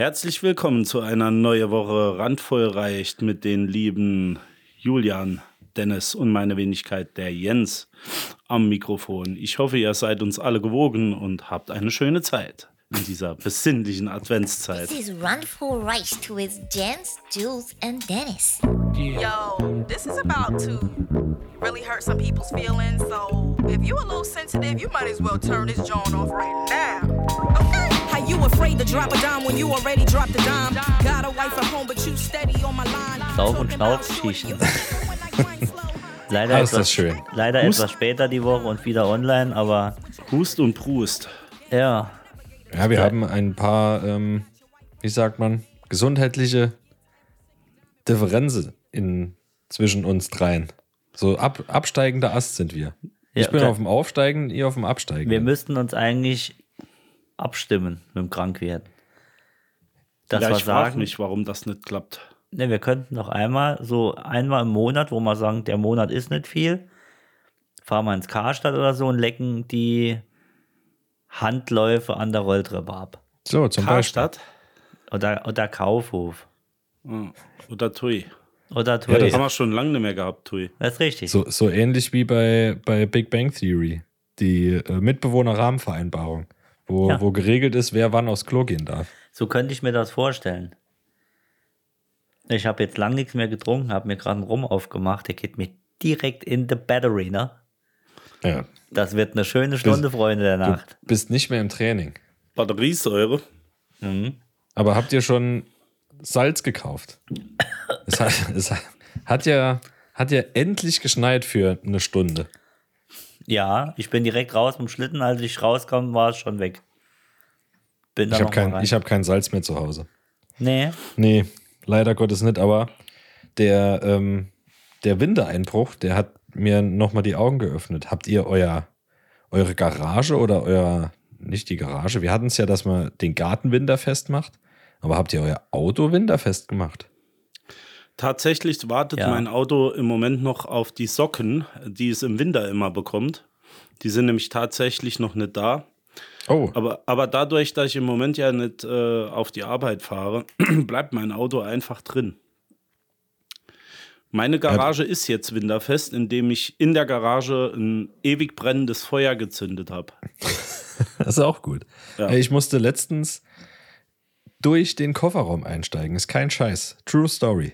Herzlich willkommen zu einer neuen Woche Randvoll reicht mit den lieben Julian, Dennis und meine Wenigkeit, der Jens, am Mikrofon. Ich hoffe, ihr seid uns alle gewogen und habt eine schöne Zeit in dieser besinnlichen Adventszeit. This is for Rice with Jens, Jules, and Dennis. Yo, this is about to really hurt some people's feelings. So if you a little sensitive, you might as well turn this joint off right now. You afraid to drop a dime when you already dropped a dime? Got a wife at home, but you steady on my line. Sauf- und Schnauzgeschichten. Leider, Ah, ist etwas, das schön. leider Hust- etwas später die Woche und wieder online, aber Hust und Prust. ja, Ja, wir haben ein paar, ähm, wie sagt man, gesundheitliche Differenzen in, zwischen uns dreien. So ab, absteigender Ast sind wir. Ja, ich bin auf dem Aufsteigen, ihr auf dem Absteigen. wir müssten uns eigentlich abstimmen mit dem Krankwerden. Dass ja, ich frage mich, warum das nicht klappt. ne, wir könnten noch einmal, so einmal im Monat, wo wir sagen, der Monat ist nicht viel, fahren wir ins Karstadt oder so und lecken die Handläufe an der Rolltreppe ab. so, zum Beispiel. Karstadt Oder, oder Kaufhof. oder Tui. Oder Ja, Tui. das- Haben wir schon lange nicht mehr gehabt, Tui. das ist richtig. So, so ähnlich wie bei, bei Big Bang Theory. Die äh, Mitbewohner-Rahmenvereinbarung, wo, Ja. wo geregelt ist, wer wann aufs Klo gehen darf. So könnte ich mir das vorstellen. Ich habe jetzt lang nichts mehr getrunken, habe mir gerade einen Rum aufgemacht. Der geht mir direkt in the battery, ne? Ja. Das wird eine schöne Stunde, Freunde der Du Nacht. bist nicht mehr im Training. Batteriesäure. Aber habt ihr schon Salz gekauft? es, hat, es hat, ja, hat ja endlich geschneit für eine Stunde. Ja, ich bin direkt raus vom Schlitten. Als ich rauskam, war es schon weg. Bin Ich habe kein, ich hab kein Salz mehr zu Hause. Nee, Nee, leider Gottes nicht, aber der, ähm, der Wintereinbruch, der hat mir nochmal die Augen geöffnet. Habt ihr euer, eure Garage oder euer, nicht die Garage, wir hatten es ja, dass man den Garten winterfest macht, aber habt ihr euer Auto winterfest gemacht? Tatsächlich wartet Ja. mein Auto im Moment noch auf die Socken, die es im Winter immer bekommt. Die sind nämlich tatsächlich noch nicht da. Oh, Aber, aber dadurch, dass ich im Moment ja nicht äh, auf die Arbeit fahre, bleibt mein Auto einfach drin. Meine Garage ist jetzt winterfest, indem ich in der Garage ein ewig brennendes Feuer gezündet habe. das ist auch gut. Ja. Ich musste letztens durch den Kofferraum einsteigen. Ist kein Scheiß. True Story.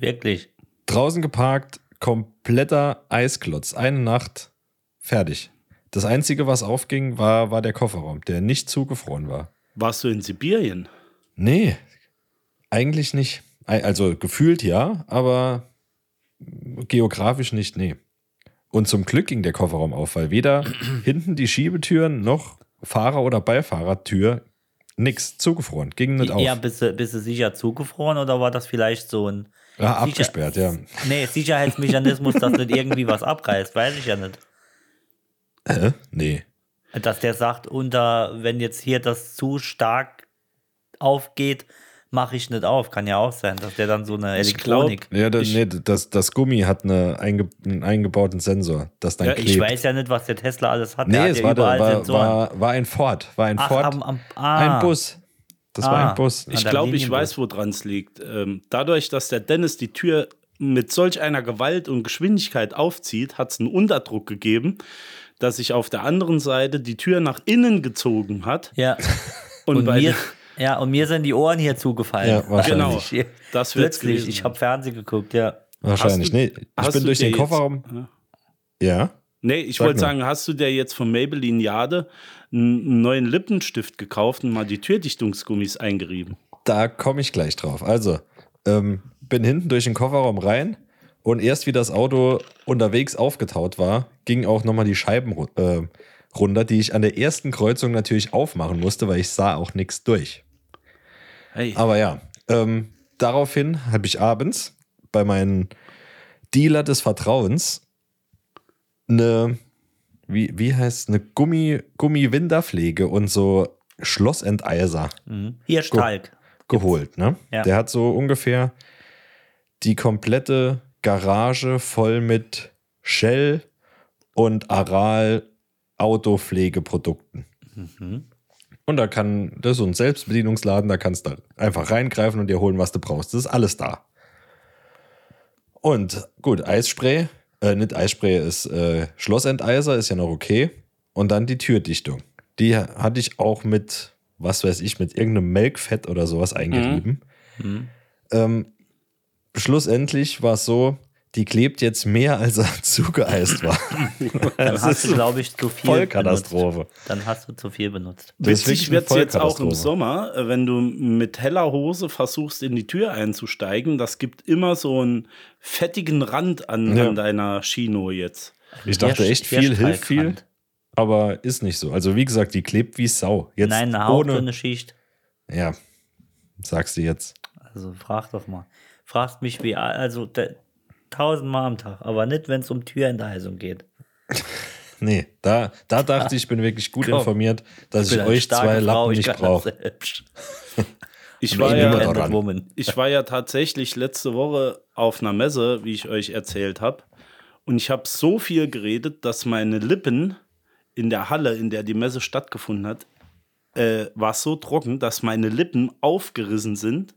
Wirklich. Draußen geparkt, kompletter Eisklotz. Eine Nacht, fertig. Das Einzige, was aufging, war, war der Kofferraum, der nicht zugefroren war. Warst du in Sibirien? Nee, eigentlich nicht. Also gefühlt ja, aber geografisch nicht, nee. Und zum Glück ging der Kofferraum auf, weil weder hinten die Schiebetüren noch Fahrer- oder Beifahrertür nix zugefroren. Ging nicht auf. Ja, bist du, bist du sicher zugefroren oder war das vielleicht so ein. Ja, Sicher- abgesperrt, ja. Nee, Sicherheitsmechanismus, dass nicht irgendwie was abreißt, weiß ich ja nicht. Hä? Nee. Dass der sagt, unter, wenn jetzt hier das zu stark aufgeht, mache ich nicht auf. Kann ja auch sein, dass der dann so eine Ich glaub- Elektronik. Ja, da, Ich- nee, das, das Gummi hat eine einge, einen eingebauten Sensor, das dann Ja, klebt. ich weiß ja nicht, was der Tesla alles hat. der nee, hat es ja war, der, überall war, war, war ein Ford. War ein Ach, Ford. am- am- ah. Ein Bus. Das war Ah. ein Bus. An Ich glaube, ich weiß, woran es liegt. Ähm, dadurch, dass der Dennis die Tür mit solch einer Gewalt und Geschwindigkeit aufzieht, hat es einen Unterdruck gegeben, dass sich auf der anderen Seite die Tür nach innen gezogen hat. Ja. Und, Und bei mir, ja, und mir sind die Ohren hier zugefallen. Ja, wahrscheinlich. Genau. Das wird's Plötzlich. Ich habe Fernsehen geguckt, ja. Wahrscheinlich. Du- nee, ich bin du durch den jetzt- Kofferraum. Ja. Nee, ich wollte sagen, hast du dir jetzt von Maybelline Jade einen neuen Lippenstift gekauft und mal die Türdichtungsgummis eingerieben? Da komme ich gleich drauf. Also, ähm, bin hinten durch den Kofferraum rein und erst wie das Auto unterwegs aufgetaut war, gingen auch nochmal die Scheiben äh, runter, die ich an der ersten Kreuzung natürlich aufmachen musste, weil ich sah auch nichts durch. Hey, Aber ja, ähm, daraufhin habe ich abends bei meinem Dealer des Vertrauens eine, wie, wie heißt eine Gummi, Gummi-Winterpflege und so Schlossenteiser Hier Stalk. geholt. Ne? Ja. Der hat so ungefähr die komplette Garage voll mit Shell und Aral Autopflegeprodukten. Und da kann, das ist so ein Selbstbedienungsladen, da kannst du einfach reingreifen und dir holen, was du brauchst. Das ist alles da. Und gut, Eisspray, äh, nicht Eisspray, ist äh, Schlossenteiser, ist ja noch okay. Und dann die Türdichtung. Die hatte ich auch mit, was weiß ich, mit irgendeinem Melkfett oder sowas eingerieben. Ähm, schlussendlich war es so, die klebt jetzt mehr, als er zugeeist war. Dann hast du, glaube ich, zu viel Vollkatastrophe. benutzt. Dann hast du zu viel benutzt. Witzig wird es jetzt auch im. Sommer, äh, wenn du mit heller Hose versuchst, in die Tür einzusteigen. Das gibt immer so einen fettigen Rand an, Ja. an deiner Chino jetzt. Ich dachte echt, viel hilft viel, aber ist nicht so. Also wie gesagt, die klebt wie Sau. Jetzt Nein, eine ohne, hauchdünne Schicht. Ja, sagst du jetzt. Also frag doch mal. Fragst mich wie, also tausendmal am Tag, aber nicht, wenn es um Türentheisung geht. Nee, da, da dachte ich, ich bin wirklich gut Komm. informiert, dass ich, eine euch zwei Frau, Lappen ich nicht brauche. Ich war, ja, ich war ja tatsächlich letzte Woche auf einer Messe, wie ich euch erzählt habe. Und ich habe so viel geredet, dass meine Lippen in der Halle, in der die Messe stattgefunden hat, äh, war so trocken, dass meine Lippen aufgerissen sind.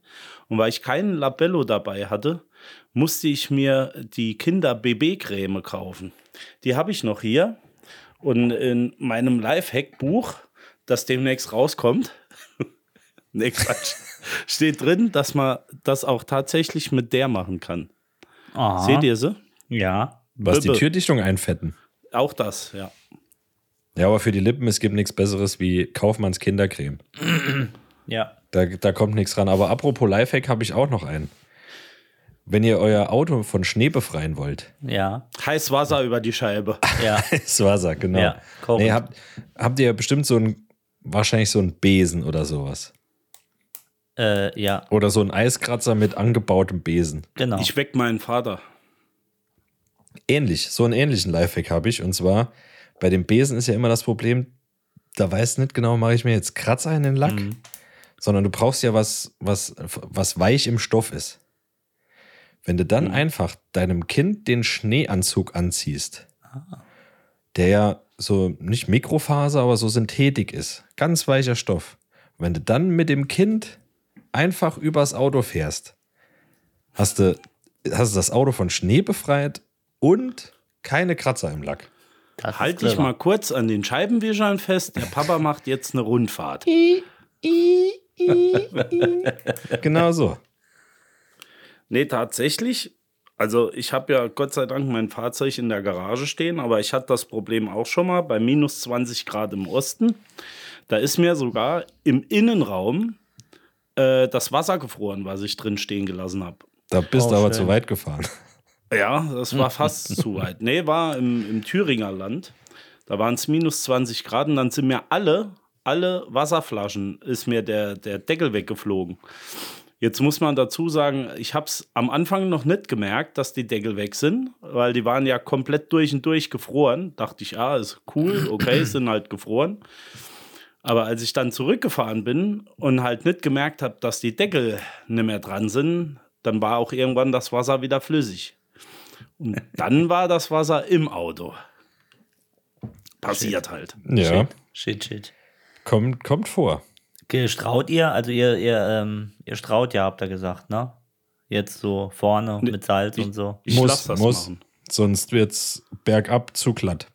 Und weil ich keinen Labello dabei hatte, musste ich mir die Kinder-BB-Creme kaufen. Die habe ich noch hier. Und in meinem Lifehack-Buch, das demnächst rauskommt, nee, Quatsch, steht drin, dass man das auch tatsächlich mit der machen kann. Aha. Seht ihr sie? Ja. Was die Bibbe. Türdichtung einfetten. Auch das, ja. Ja, aber für die Lippen, es gibt nichts Besseres wie Kaufmanns Kindercreme. Ja. Da, da kommt nichts ran. Aber apropos Lifehack habe ich auch noch einen. Wenn ihr euer Auto von Schnee befreien wollt, Ja. Heiß Wasser über die Scheibe. Ja. ist Wasser, genau. Ja, nee, habt, habt ihr bestimmt so ein, wahrscheinlich so ein Besen oder sowas. äh, ja. Oder so ein Eiskratzer mit angebautem Besen. Genau. Ich weck meinen Vater. Ähnlich, so einen ähnlichen Lifehack habe ich. Und zwar, bei dem Besen ist ja immer das Problem, da weißt du nicht genau, mache ich mir jetzt Kratzer in den Lack, sondern du brauchst ja was, was, was weich im Stoff ist. Wenn du dann einfach deinem Kind den Schneeanzug anziehst, der ja so nicht Mikrofaser, aber so Synthetik ist, ganz weicher Stoff. Wenn du dann mit dem Kind einfach übers Auto fährst, hast du, hast du das Auto von Schnee befreit und keine Kratzer im Lack. Das Halt dich mal kurz an den Scheibenwischern fest. Der Papa macht jetzt eine Rundfahrt. Genau so. Nee, tatsächlich. Also ich habe ja Gott sei Dank mein Fahrzeug in der Garage stehen, aber ich hatte das Problem auch schon mal bei minus 20 Grad im Osten. Da ist mir sogar im Innenraum äh, das Wasser gefroren, was ich drin stehen gelassen habe. Da bist Oh, du aber schön. zu weit gefahren. Ja, das war fast zu weit. Nee, war im, im Thüringer Land. Da waren es minus 20 Grad und dann sind mir alle, alle Wasserflaschen, ist mir der, der Deckel weggeflogen. Jetzt muss man dazu sagen, ich habe es am Anfang noch nicht gemerkt, dass die Deckel weg sind, weil die waren ja komplett durch und durch gefroren. Dachte ich, ah, ist cool, okay, sind halt gefroren. Aber als ich dann zurückgefahren bin und halt nicht gemerkt habe, dass die Deckel nicht mehr dran sind, dann war auch irgendwann das Wasser wieder flüssig. Und dann war das Wasser im Auto. Passiert halt. Ja, Shit, shit. kommt, kommt vor. Straut ihr? Also ihr, ihr, ähm, ihr straut ja, habt ihr gesagt, ne? Jetzt so vorne mit Salz und so. Ich muss, das muss. machen. Sonst wird's bergab zu glatt.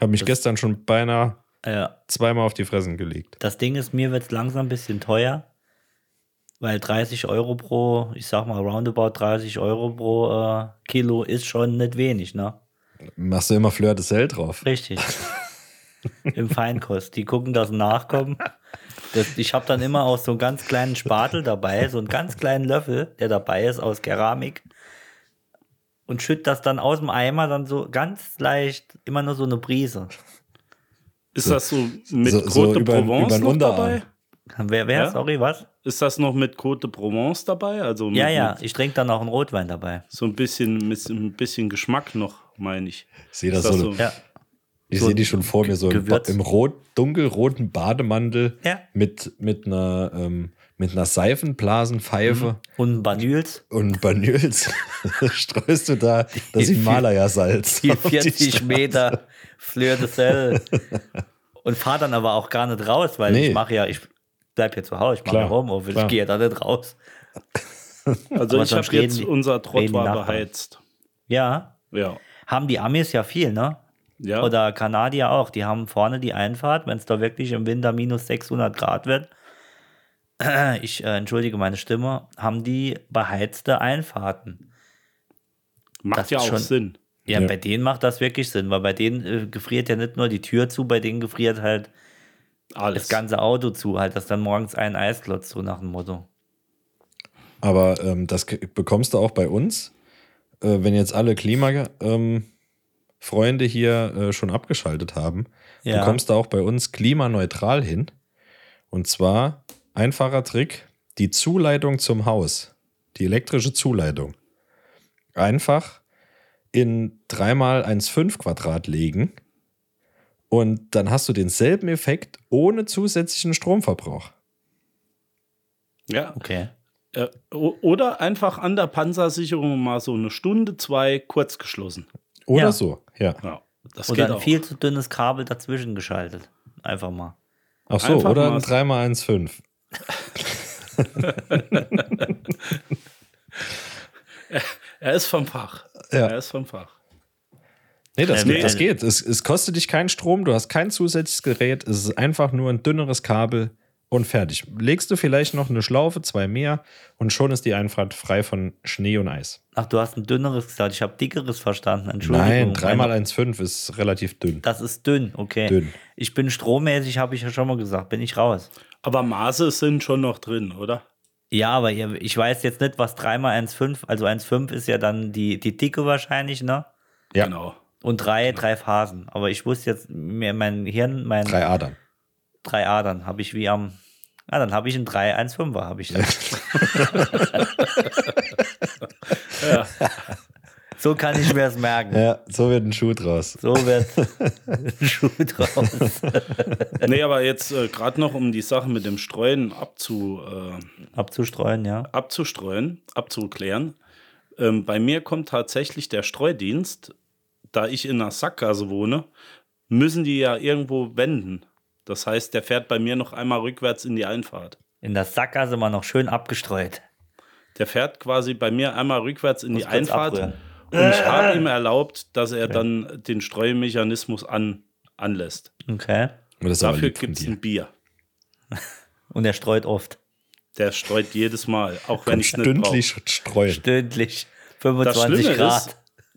Habe mich gestern schon beinahe Ja. zweimal auf die Fressen gelegt. Das Ding ist, mir wird es langsam ein bisschen teuer, weil 30 Euro pro, ich sag mal roundabout 30 Euro pro äh, Kilo ist schon nicht wenig, ne? Machst du immer Fleur de Sel drauf? Richtig. Im Feinkost. Die gucken, dass sie nachkommen. Das, ich habe dann immer auch so einen ganz kleinen Spatel dabei, so einen ganz kleinen Löffel, der dabei ist aus Keramik. Und schütt das dann aus dem Eimer dann so ganz leicht, immer nur so eine Brise. Ist das so mit so- Côte so de über- Provence über Unterarm. dabei? Wer, wer, Ja? sorry, was? Ist das noch mit Côte de Provence dabei? Also mit, Ja, ja, mit ich trinke dann auch einen Rotwein dabei. so ein bisschen, mit ein bisschen Geschmack noch, meine ich. Ich sehe das das so. so? Ja. Ich so sehe die schon vor mir so im, Gewürz. im rot, dunkelroten Bademantel Ja. mit, mit einer, ähm, mit einer Seifenblasenpfeife Und Banyuls, und Banyuls streust du da das Himalaya-Salz. die auf 40 Straße. Meter Fleur de Sel. Und fahre dann aber auch gar nicht raus, weil Nee. ich mache ja, ich bleib hier zu Hause, ich mache ja Homeoffice, ich gehe ja da nicht raus. Also Aber ich habe jetzt unser Nachbarn. beheizt. Ja, Ja. haben die Amis ja viel, ne? Ja. Oder Kanadier auch. Die haben vorne die Einfahrt, wenn es da wirklich im Winter minus 600 Grad wird. Ich äh, entschuldige meine Stimme, haben die beheizte Einfahrten. Macht das ja auch schon- Sinn. Ja, Ja. bei denen macht das wirklich Sinn, weil bei denen äh, gefriert ja nicht nur die Tür zu, bei denen gefriert halt Alles. das ganze Auto zu, halt, dass dann morgens ein Eisklotz zu nach dem Motto. Aber ähm, das bekommst du auch bei uns, äh, wenn jetzt alle Klimafreunde ähm, Freunde hier äh, schon abgeschaltet haben, Ja. du auch bei uns klimaneutral hin. Und zwar einfacher Trick, die Zuleitung zum Haus, die elektrische Zuleitung, einfach in 3x1,5 Quadrat legen und dann hast du denselben Effekt ohne zusätzlichen Stromverbrauch. Ja. Okay. Äh, oder einfach an der Panzersicherung mal so eine Stunde, zwei kurz geschlossen. Oder Ja. so, ja. Ja. Das Oder geht ein auch. viel zu dünnes Kabel dazwischen geschaltet. Einfach mal. Ach so, Einfach oder mal ein so. 3x1,5. Er ist vom Fach. Ja. Er ist vom Fach. Nee, das, geht, das geht. Es, es kostet dich keinen Strom, du hast kein zusätzliches Gerät, es ist einfach nur ein dünneres Kabel und fertig. Legst du vielleicht noch eine Schlaufe, zwei mehr und schon ist die Einfahrt frei von Schnee und Eis. Ach, du hast ein dünneres gesagt. Ich habe dickeres verstanden. Entschuldigung. Nein, Meine- 3x1,5 ist relativ dünn. Das ist dünn, okay. Dünn. Ich bin strommäßig, habe ich ja schon mal gesagt, bin ich raus. Aber Maße sind schon noch drin, oder? Ja, aber ich weiß jetzt nicht, was 3x1,5, also 1,5 ist ja dann die, die Dicke wahrscheinlich, ne? Ja, Genau. Und drei, drei Phasen. Aber ich wusste jetzt, mir mein Hirn, mein drei Adern. drei Adern habe ich wie am. Ah, dann habe ich ein 3,1,5er, habe ich dann. So kann ich mir das merken. Ja, so wird ein Schuh draus. So wird ein Schuh draus. nee, aber jetzt äh, gerade noch, um die Sache mit dem Streuen abzu, äh, Abzustreuen, ja. abzustreuen, abzuklären. Ähm, bei mir kommt tatsächlich der Streudienst, da ich in einer Sackgasse wohne, müssen die ja irgendwo wenden. Das heißt, der fährt bei mir noch einmal rückwärts in die Einfahrt. In der Sackgasse mal noch schön abgestreut. Der fährt quasi bei mir einmal rückwärts in Muss die Einfahrt. abrühren. Und ich habe ihm erlaubt, dass er dann den Streumechanismus an, anlässt. Okay. Und das Dafür gibt es ein Bier. Und er streut oft. Der streut jedes Mal, auch wenn ich es nicht brauche. stündlich streuen. Stündlich. Das 25 Schlimme, Grad. ist,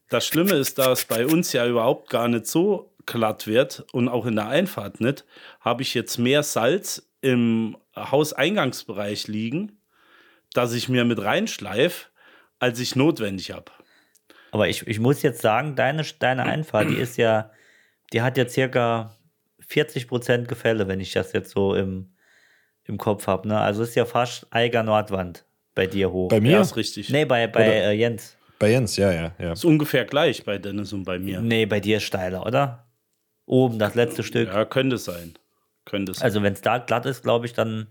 das Schlimme ist, dass bei uns ja überhaupt gar nicht so glatt wird und auch in der Einfahrt nicht, habe ich jetzt mehr Salz im Hauseingangsbereich liegen, dass ich mir mit reinschleife, als ich notwendig habe. Aber ich, ich muss jetzt sagen, deine, deine Einfahrt, die ist ja, die hat ja circa 40% Gefälle, wenn ich das jetzt so im, im Kopf habe. Ne? Also ist ja fast Eiger Nordwand bei dir hoch. Bei Ja, mir? ist richtig. Nee, bei, bei äh, Jens. Bei Jens, ja, ja, ja. Ist ungefähr gleich bei Dennis und bei mir. Nee, bei dir ist steiler, oder? Oben, das letzte Stück. Ja, könnte sein. Könnte sein. Also wenn es da glatt ist, glaube ich, dann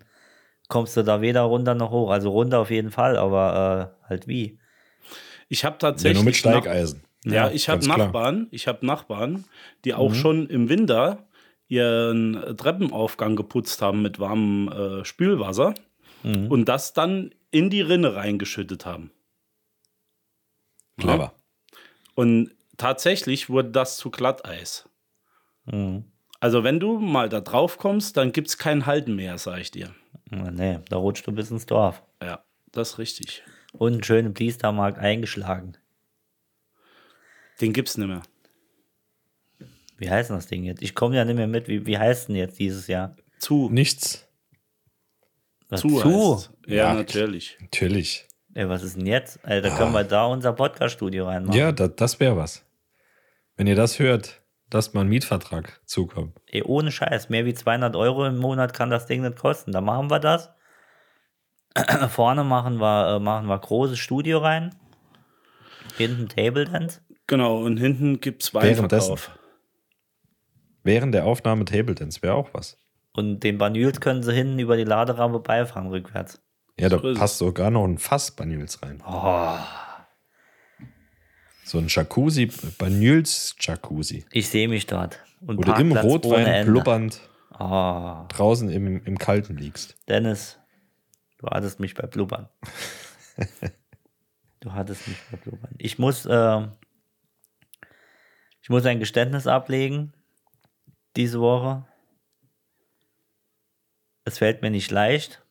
kommst du da weder runter noch hoch. Also runter auf jeden Fall, aber äh, halt wie? ich habe Ja, tatsächlich. nur mit Steigeisen. Ja, ich habe. Nachbarn, ich habe Nachbarn, die auch schon im Winter ihren Treppenaufgang geputzt haben mit warmem äh, Spülwasser und das dann in die Rinne reingeschüttet haben. Clever. Und tatsächlich wurde das zu Glatteis. Mhm. Also wenn du mal da drauf kommst, dann gibt es kein Halten mehr, sag ich dir. Nee, da rutscht du bis ins Dorf. Ja, das ist richtig. Und einen schönen Pliestermarkt eingeschlagen. Den gibt's nicht mehr. Wie heißt denn das Ding jetzt? Ich komme ja nicht mehr mit. Wie, wie heißt denn jetzt dieses Jahr? Zu. Nichts. Was, zu. zu? Ja, Ja. natürlich. Natürlich. Ey, was ist denn jetzt? Ey, da können wir da unser Podcast-Studio reinmachen. Ja, da, das wäre was. Wenn ihr das hört, lasst mal einen Mietvertrag zukommen. Ey, ohne Scheiß. Mehr wie 200 Euro im Monat kann das Ding nicht kosten. Da machen wir das. Vorne machen wir, äh, machen wir großes Studio rein. Hinten Table Dance. Genau, und hinten gibt's Währenddessen. Weinverkauf. Während der Aufnahme Table Dance wäre auch was. Und den Banyuls können sie hinten über die Laderampe beifahren, rückwärts. Ja, da es. passt sogar noch ein Fass Banyuls rein. Oh, So ein Jacuzzi, Banyuls Jacuzzi. ich sehe mich dort. Und du im Rotwein blubbernd Ah, draußen im, im Kalten liegst. Dennis, du hattest mich bei Blubbern. du hattest mich bei Blubbern. Ich muss, äh, ich muss ein Geständnis ablegen diese Woche. Es fällt mir nicht leicht.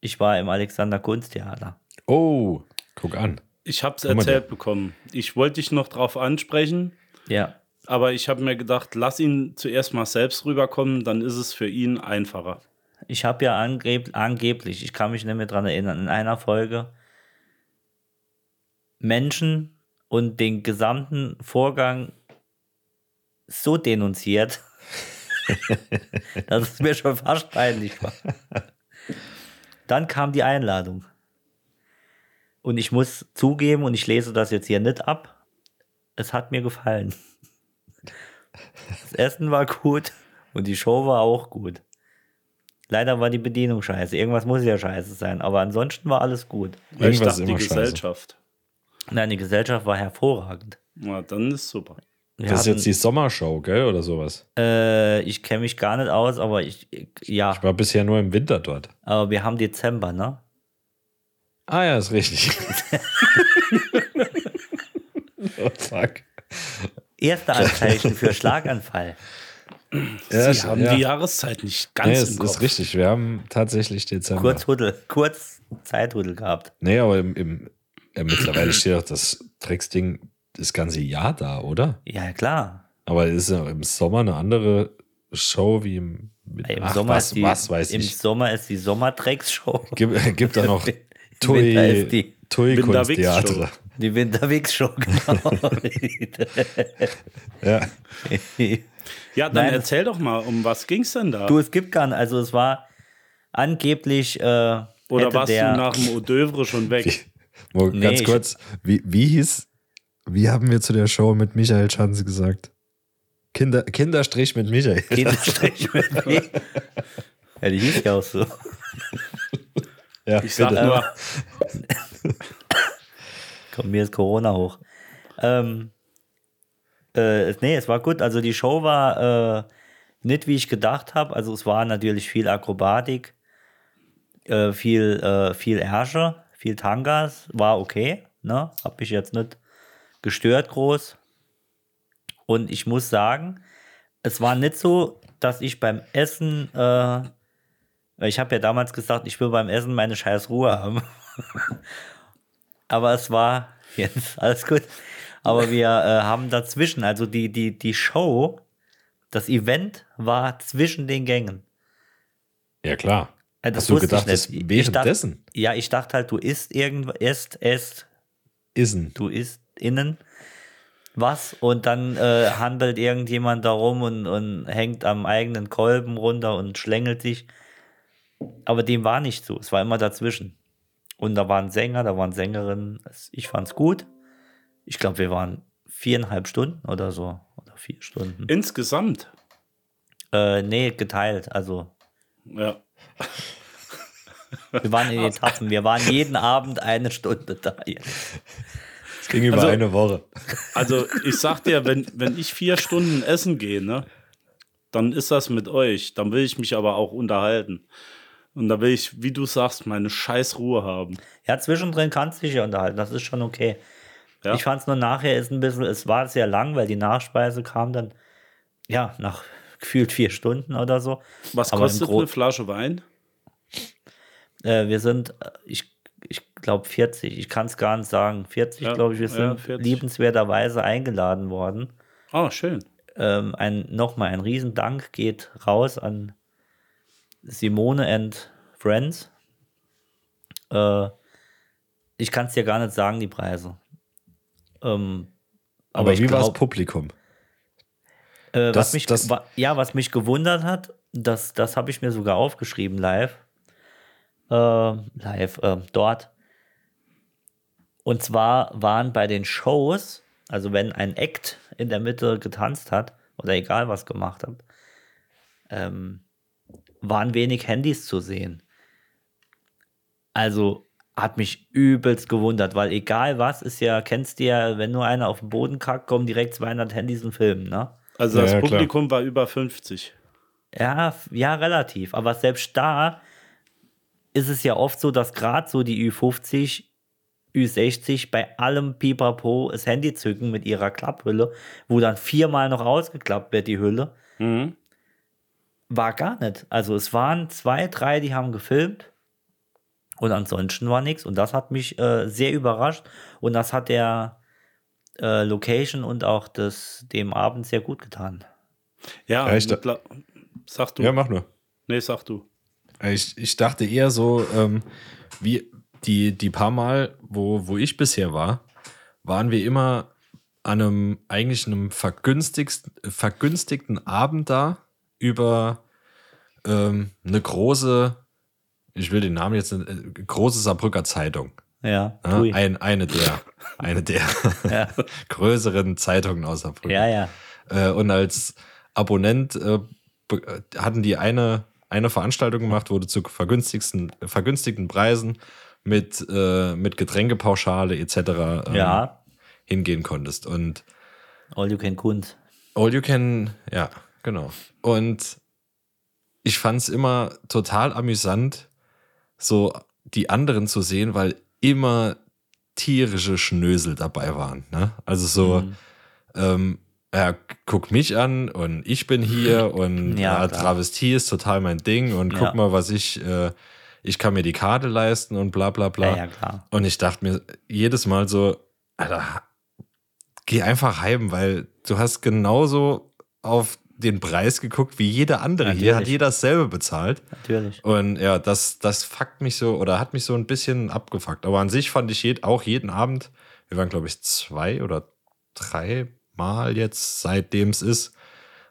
Ich war im Alexander Kunsttheater. Oh, guck an. Ich habe es erzählt bekommen. Ich wollte dich noch drauf ansprechen, Ja, aber ich habe mir gedacht, lass ihn zuerst mal selbst rüberkommen, dann ist es für ihn einfacher. Ich habe ja angeb angeblich, ich kann mich nicht mehr dran erinnern, in einer Folge Menschen und den gesamten Vorgang so denunziert, dass es mir schon fast peinlich war. Dann kam die Einladung. Und ich muss zugeben, und ich lese das jetzt hier nicht ab, es hat mir gefallen. Das Essen war gut und die Show war auch gut. Leider war die Bedienung scheiße. Irgendwas muss ja scheiße sein, aber ansonsten war alles gut. Weil ich Irgendwas dachte, ist die immer scheiße. Gesellschaft. Nein, die Gesellschaft war hervorragend. Ja, dann ist super. Wir Das ist hatten- jetzt die Sommershow, gell? Oder sowas. äh, ich kenne mich gar nicht aus, aber ich, ja, Ich war bisher nur im Winter dort. aber wir haben Dezember, ne? Ah ja, ist richtig. oh, fuck. Erste Anzeichen für Schlaganfall. Ja, Sie haben ja. die Jahreszeit nicht ganz Nee, im es Kopf. ist richtig. Wir haben tatsächlich Dezember. Kurz Huddel, kurz Zeithuddel gehabt. Nee, aber im, im, ja, mittlerweile steht doch das Drecksding das ganze Jahr da, oder? Ja, klar. Aber es ist ja im Sommer eine andere Show wie im, mit, Im, ach, Sommer, was, ist die, was weiß im ich. Sommer ist die Sommertrex-Show. Gibt, gibt da noch Tui, die, Tui. Kunsttheater. die Winterwegs-Show, genau. Ja. Ja, dann Nein. erzähl doch mal, um was ging's denn da? du, es gibt gar nicht. Also, es war angeblich. Äh, Oder warst der, du nach dem Hors d'oeuvre schon weg? Mo, Nee, ganz ich- kurz, wie, wie hieß, wie haben wir zu der Show mit Michael Schanze gesagt? Kinder, Kinderstrich mit Michael. Kinderstrich mit mir. Ja, die hieß ja auch so. Ja, Ich sag bitte. nur, Komm, mir ist Corona hoch. Ähm, äh, nee, es war gut. Also die Show war äh, nicht, wie ich gedacht habe. Also es war natürlich viel Akrobatik, äh, viel, äh, viel Ärsche, viel Tangas. War okay. Ne? Hab mich jetzt nicht gestört groß. Und ich muss sagen, es war nicht so, dass ich beim Essen, äh, ich habe ja damals gesagt, ich will beim Essen meine scheiß Ruhe haben. Aber es war, jetzt alles gut. Aber wir äh, haben dazwischen, also die, die, die Show, das Event war zwischen den Gängen. Ja, klar. Äh, das Hast du gedacht, das Ich währenddessen? Dachte, ja, ich dachte halt, du isst irgendwas, esst, esst, Isen. du isst innen was und dann äh, handelt irgendjemand darum und, und hängt am eigenen Kolben runter und schlängelt sich. Aber dem war nicht so. Es war immer dazwischen. Und da waren Sänger, da waren Sängerinnen. Ich fand's gut. Ich glaube, wir waren viereinhalb Stunden oder so. Oder vier Stunden. insgesamt. Äh, nee, geteilt. Also, Ja. wir waren in Etappen. Wir waren jeden Abend eine Stunde da. Es ging über Also- eine Woche. Also ich sag dir, wenn, wenn ich vier Stunden essen gehe, ne, dann ist das mit euch. Dann will ich mich aber auch unterhalten. Und da will ich, wie du sagst, meine scheiß Ruhe haben. Ja, zwischendrin kannst du dich ja unterhalten, das ist schon okay. Ja. Ich fand es nur nachher ist ein bisschen, es war sehr lang, weil die Nachspeise kam dann, ja, nach gefühlt vier Stunden oder so. Was Aber kostet eine Flasche Wein? Äh, wir sind, äh, ich, ich glaube 40, ich kann es gar nicht sagen, 40 Ja, glaube ich, wir ja, sind 40. liebenswerterweise eingeladen worden. Ah, schön. Ähm, ein, Nochmal ein Riesendank geht raus an Simone and Friends. Äh, ich kann es dir gar nicht sagen, die Preise. Ähm, Aber, ich wie war das Publikum? Äh, Das- was mich, das- ja, was mich gewundert hat, das, das habe ich mir sogar aufgeschrieben live. Äh, live, äh, dort. Und zwar waren bei den Shows, also wenn ein Act in der Mitte getanzt hat, oder egal was gemacht hat, ähm, waren wenig Handys zu sehen. Also hat mich übelst gewundert, weil egal was ist ja, kennst du ja, wenn nur einer auf den Boden kackt, kommen direkt 200 Handys und filmen, ne? Also Ja, das ja, klar. Publikum war über 50. Ja, ja, relativ. Aber selbst da ist es ja oft so, dass gerade so die Ü50, Ü60 bei allem Pipapo das Handy zücken mit ihrer Klapphülle, wo dann viermal noch ausgeklappt wird, die Hülle. War gar nicht. Also es waren zwei, drei, die haben gefilmt und ansonsten war nichts. Und das hat mich äh, sehr überrascht und das hat der äh, Location und auch das, dem Abend sehr gut getan. Ja, Ja, ich sag du. Ja, mach nur. nee, sag du. Ich, ich dachte eher so, ähm, wie die, die paar Mal, wo, wo ich bisher war, waren wir immer an einem eigentlich einem vergünstigsten, vergünstigten Abend da über ähm, eine große, ich will den Namen jetzt, nicht, äh, große Saarbrücker Zeitung. Ja, Ja, ein, eine der, eine der Ja. größeren Zeitungen aus Saarbrücken. ja, ja. Äh, und als Abonnent äh, äh, hatten die eine, eine Veranstaltung gemacht, wo du zu vergünstigsten, vergünstigten Preisen mit, äh, mit Getränkepauschale etc. ähm, Ja. hingehen konntest. Und All you can Kunst. All You Can, ja, genau. Und ich fand es immer total amüsant, so die anderen zu sehen, weil immer tierische Schnösel dabei waren. Ne? Also so, Mhm. ähm, ja, guck mich an und ich bin hier und Ja, ja. Travestie ist total mein Ding und guck Ja. mal, was ich, äh, ich kann mir die Karte leisten und bla bla bla. Ja, ja, klar. Und ich dachte mir jedes Mal so, Alter, geh einfach heim, weil du hast genauso auf den Preis geguckt wie jeder andere. Hier hat Natürlich. jeder dasselbe bezahlt. Natürlich. Und ja, das, das fuckt mich so oder hat mich so ein bisschen abgefuckt. Aber an sich fand ich jed, auch jeden Abend, wir waren glaube ich zwei oder drei Mal jetzt, seitdem es ist,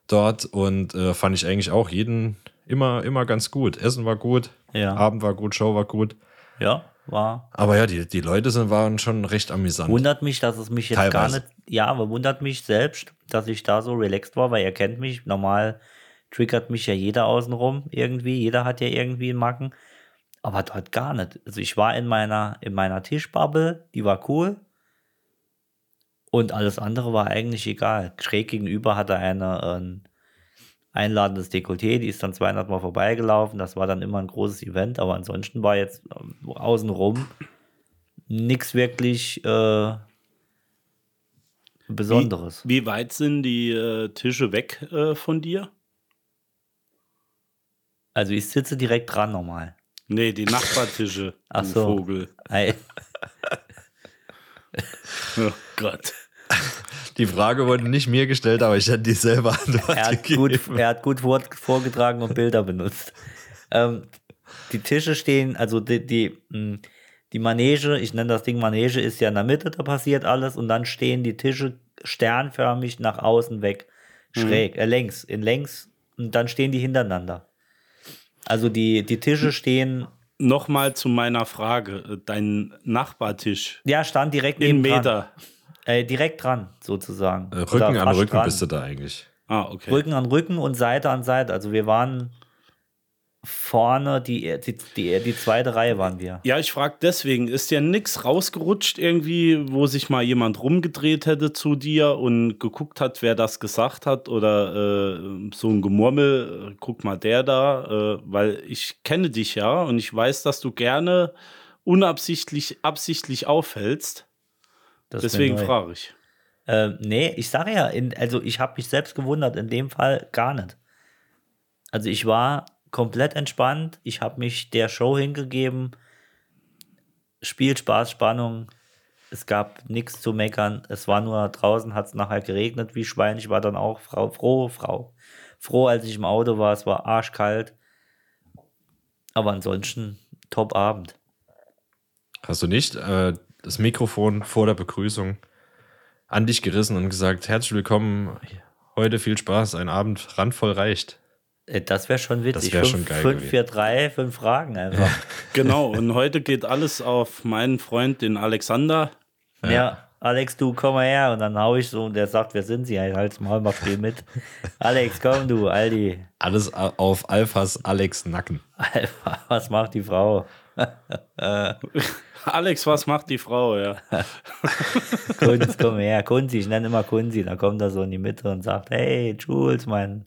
dort und äh, fand ich eigentlich auch jeden immer, immer ganz gut. Essen war gut, Ja. Abend war gut, Show war gut. Ja, war. Aber ja, die, die Leute sind, waren schon recht amüsant. Wundert mich, dass es mich jetzt gar Teilweise. nicht. Ja, aber wundert mich selbst, dass ich da so relaxed war, weil ihr kennt mich. Normal triggert mich ja jeder außenrum irgendwie. Jeder hat ja irgendwie einen Macken. Aber dort gar nicht. Also ich war in meiner, in meiner Tischbubble, die war cool. Und alles andere war eigentlich egal. Schräg gegenüber hatte eine ein einladendes Dekolleté, die ist dann 200 Mal vorbeigelaufen. Das war dann immer ein großes Event, aber ansonsten war jetzt ähm, außenrum nichts wirklich äh, Besonderes. Wie, wie weit sind die äh, Tische weg äh, von dir? Also ich sitze direkt dran normal. Nee, die Nachbartische, Ach so. Vogel. Ei, Oh Gott. Die Frage wurde nicht mir gestellt, aber ich hätte die selber Antwort Er hat gegeben. gut, er hat gut vor, vorgetragen und Bilder benutzt. Ähm, die Tische stehen, also die, die, mh, die Manege, ich nenne das Ding Manege, ist ja in der Mitte, da passiert alles und dann stehen die Tische sternförmig nach außen weg, schräg, äh, längs, in längs und dann stehen die hintereinander. Also die, die Tische stehen, Nochmal zu meiner Frage. Äh, Dein Nachbartisch ja, stand direkt in neben Meter. Äh, direkt dran, sozusagen. Äh, Rücken an Rücken dran. bist du da eigentlich. Ah, okay. Rücken an Rücken und Seite an Seite. Also wir waren vorne, die, die, die, die zweite Reihe waren wir. Ja, ich frage deswegen, ist dir nix rausgerutscht irgendwie, wo sich mal jemand rumgedreht hätte zu dir und geguckt hat, wer das gesagt hat oder äh, so ein Gemurmel, äh, guck mal der da, äh, weil ich kenne dich ja und ich weiß, dass du gerne unabsichtlich absichtlich auffällst. Das Deswegen frage ich. Äh, nee, ich sage ja, in, also ich habe mich selbst gewundert, in dem Fall gar nicht. Also ich war komplett entspannt, ich habe mich der Show hingegeben, Spiel, Spaß, Spannung, es gab nichts zu meckern, es war nur draußen, hat es nachher geregnet wie Schwein, ich war dann auch Frau, froh, Frau, froh, als ich im Auto war, es war arschkalt, aber ansonsten top Abend. Hast du nicht äh, das Mikrofon vor der Begrüßung an dich gerissen und gesagt, herzlich willkommen, heute viel Spaß, ein Abend randvoll reicht. Äh, Das wäre schon witzig. Das wär Fünf- schon geil fünf, gewesen. vier, drei, fünf Fragen einfach. Genau, und heute geht alles auf meinen Freund, den Alexander. Ja. Alex, du komm mal her. Und dann hau ich so und der sagt, wer sind sie? Halt's Maul, mach viel mit. Alex, komm du, Aldi. Alles auf Alphas Alex Nacken. Alpha, was macht die Frau? Alex, was macht die Frau? Ja. Kunz, komm her, Kunzi, ich nenne immer Kunzi. Dann kommt er so in die Mitte und sagt, hey, Jules, mein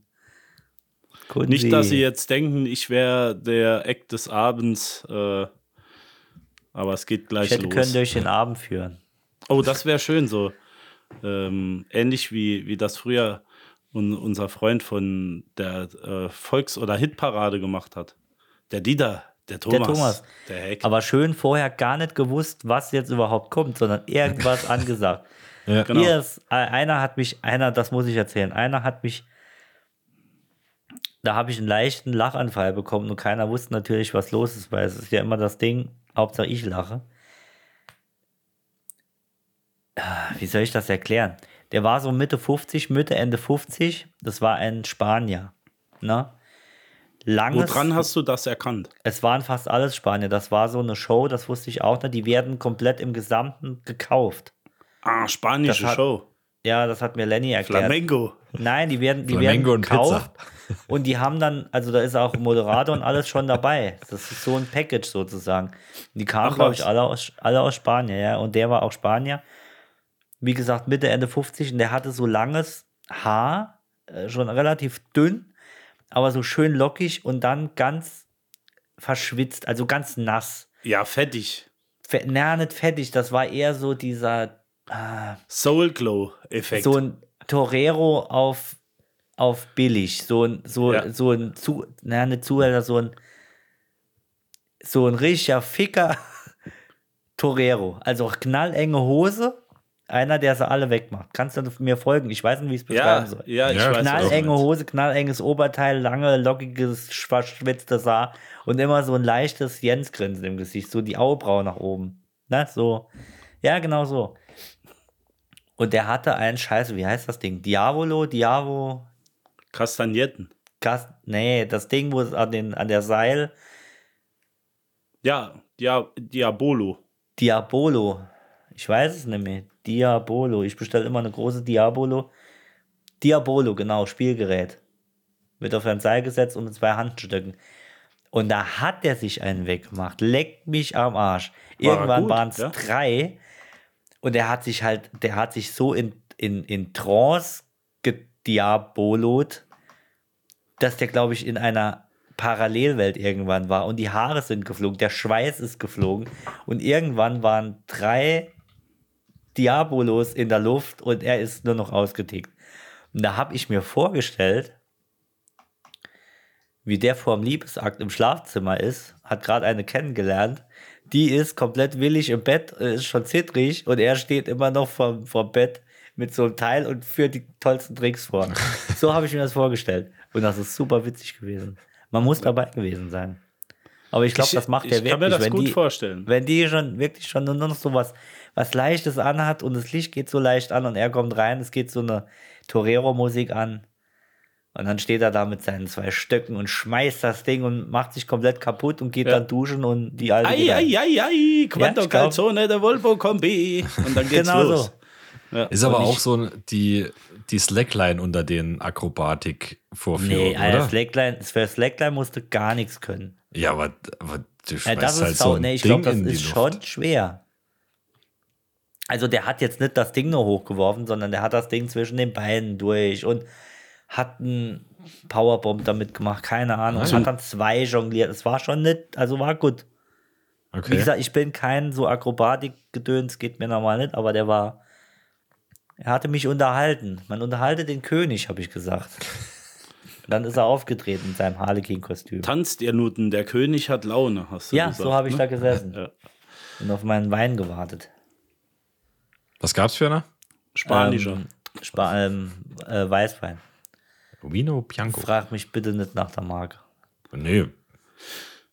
Kunzi. Nicht, dass Sie jetzt denken, ich wäre der Eck des Abends, äh, aber es geht gleich ich hätte los. können durch den Abend führen. Oh, das wäre schön so. Ähm, ähnlich wie, wie das früher un, unser Freund von der äh, Volks- oder Hitparade gemacht hat. Der Dieter, der Thomas. Der Thomas. Der Heck. Aber schön vorher gar nicht gewusst, was jetzt überhaupt kommt, sondern irgendwas angesagt. Ja. Genau. Hier ist, äh, einer hat mich, einer, das muss ich erzählen, einer hat mich, da habe ich einen leichten Lachanfall bekommen und keiner wusste natürlich, was los ist, weil es ist ja immer das Ding, Hauptsache ich lache. Ah, Wie soll ich das erklären? Der war so Mitte 50, Mitte, Ende 50. Das war ein Spanier. Ne? Langes, Woran hast du das erkannt? es waren fast alles Spanier. Das war so eine Show, das wusste ich auch nicht. Die werden komplett im Gesamten gekauft. Ah, spanische hat- Show. Ja, das hat mir Lenny erklärt. Flamengo. Nein, die werden, die Flamengo werden und gekauft. Und die haben dann, also da ist auch Moderator und alles schon dabei. Das ist so ein Package sozusagen. Die kamen, glaube ich, alle aus, alle aus Spanien, ja. Und der war auch Spanier. Wie gesagt, Mitte, Ende 50 und der hatte so langes Haar, äh, schon relativ dünn, aber so schön lockig und dann ganz verschwitzt, also ganz nass. Ja, fettig. Fe na, nicht fettig, das war eher so dieser Soul Glow-Effekt. so ein Torero auf, auf billig, so ein, so, Ja. so ein zu, na, nicht Zuhälter, so ein, so ein richtiger Ficker Torero. Also knallenge Hose, einer, der sie alle wegmacht. Kannst du mir folgen? Ich weiß nicht, wie ich es beschreiben ja, soll. ja, ich Ja, Knallenge. Hose, knallenges Oberteil, lange, lockiges, verschwitztes Haar und immer so ein leichtes Jens-Grinsen im Gesicht, so die Augenbrauen nach oben. Ne, so. Ja, genau so. Und der hatte einen Scheiße, wie heißt das Ding? Diavolo, Diavo, Kastagnetten. Gas, nee, das Ding, wo es an, den, an der Seil, Ja, Dia Diabolo. Diabolo. Ich weiß es nicht mehr. Diabolo. Ich bestelle immer eine große Diabolo. Diabolo, genau, Spielgerät. Wird auf ein Seil gesetzt und mit zwei Handstöcken. Und da hat er sich einen weggemacht. Leckt mich am Arsch. War Irgendwann waren es ja? drei. Und er hat sich halt, der hat sich so in, in, in Trance gediabolot, dass der, glaube ich, in einer Parallelwelt irgendwann war. Und die Haare sind geflogen, der Schweiß ist geflogen. Und irgendwann waren drei Diabolos in der Luft und er ist nur noch ausgetickt. Und da habe ich mir vorgestellt, wie der vorm Liebesakt im Schlafzimmer ist, hat gerade eine kennengelernt, die ist komplett willig im Bett, äh, ist schon zittrig und er steht immer noch vorm, vorm Bett mit so einem Teil und führt die tollsten Tricks vor. so habe ich mir das vorgestellt. Und das ist super witzig gewesen. Man muss dabei gewesen sein. Aber ich glaube, Ich- das macht ich er kann wirklich. mir das wenn gut die, vorstellen. Wenn die schon wirklich schon nur noch so was, was Leichtes anhat und das Licht geht so leicht an und er kommt rein, es geht so eine Torero-Musik an. Und dann steht er da mit seinen zwei Stöcken und schmeißt das Ding und macht sich komplett kaputt und geht Ja. dann duschen und die alte. Ei, ei, ei, ei, Quanto Ja, Calzone, der Volvo Kombi. Und dann geht's Genau los. so. Ja. Ist aber auch so die, die Slackline unter den Akrobatik-Vorführungen, Nee, Alter, oder? Slackline, für Slackline musste gar nichts können. Ja, aber, aber du Ja, schmeißt das ist halt so ein nee, ich Ding glaube, das in die ist Luft. schon schwer. Also der hat jetzt nicht das Ding nur hochgeworfen, sondern der hat das Ding zwischen den Beinen durch und hat einen Powerbomb damit gemacht, keine Ahnung. Ah, Hat dann zwei jongliert. Es war schon nicht, also war gut. Wie Okay. gesagt, ich bin kein so Akrobatik-Gedöns, geht mir normal nicht, aber der war, er hatte mich unterhalten. Man unterhalte den König, habe ich gesagt. Dann ist er aufgetreten in seinem Harlequin-Kostüm. Tanzt ihr Nuten, der König hat Laune, hast du Ja, gesagt. so habe ich ne? da gesessen Ja. und auf meinen Wein gewartet. Was gab's für eine? Spanischer. Ähm, Spa ähm, äh, Weißwein. Vino Bianco. Frag mich bitte nicht nach der Marke. Nee.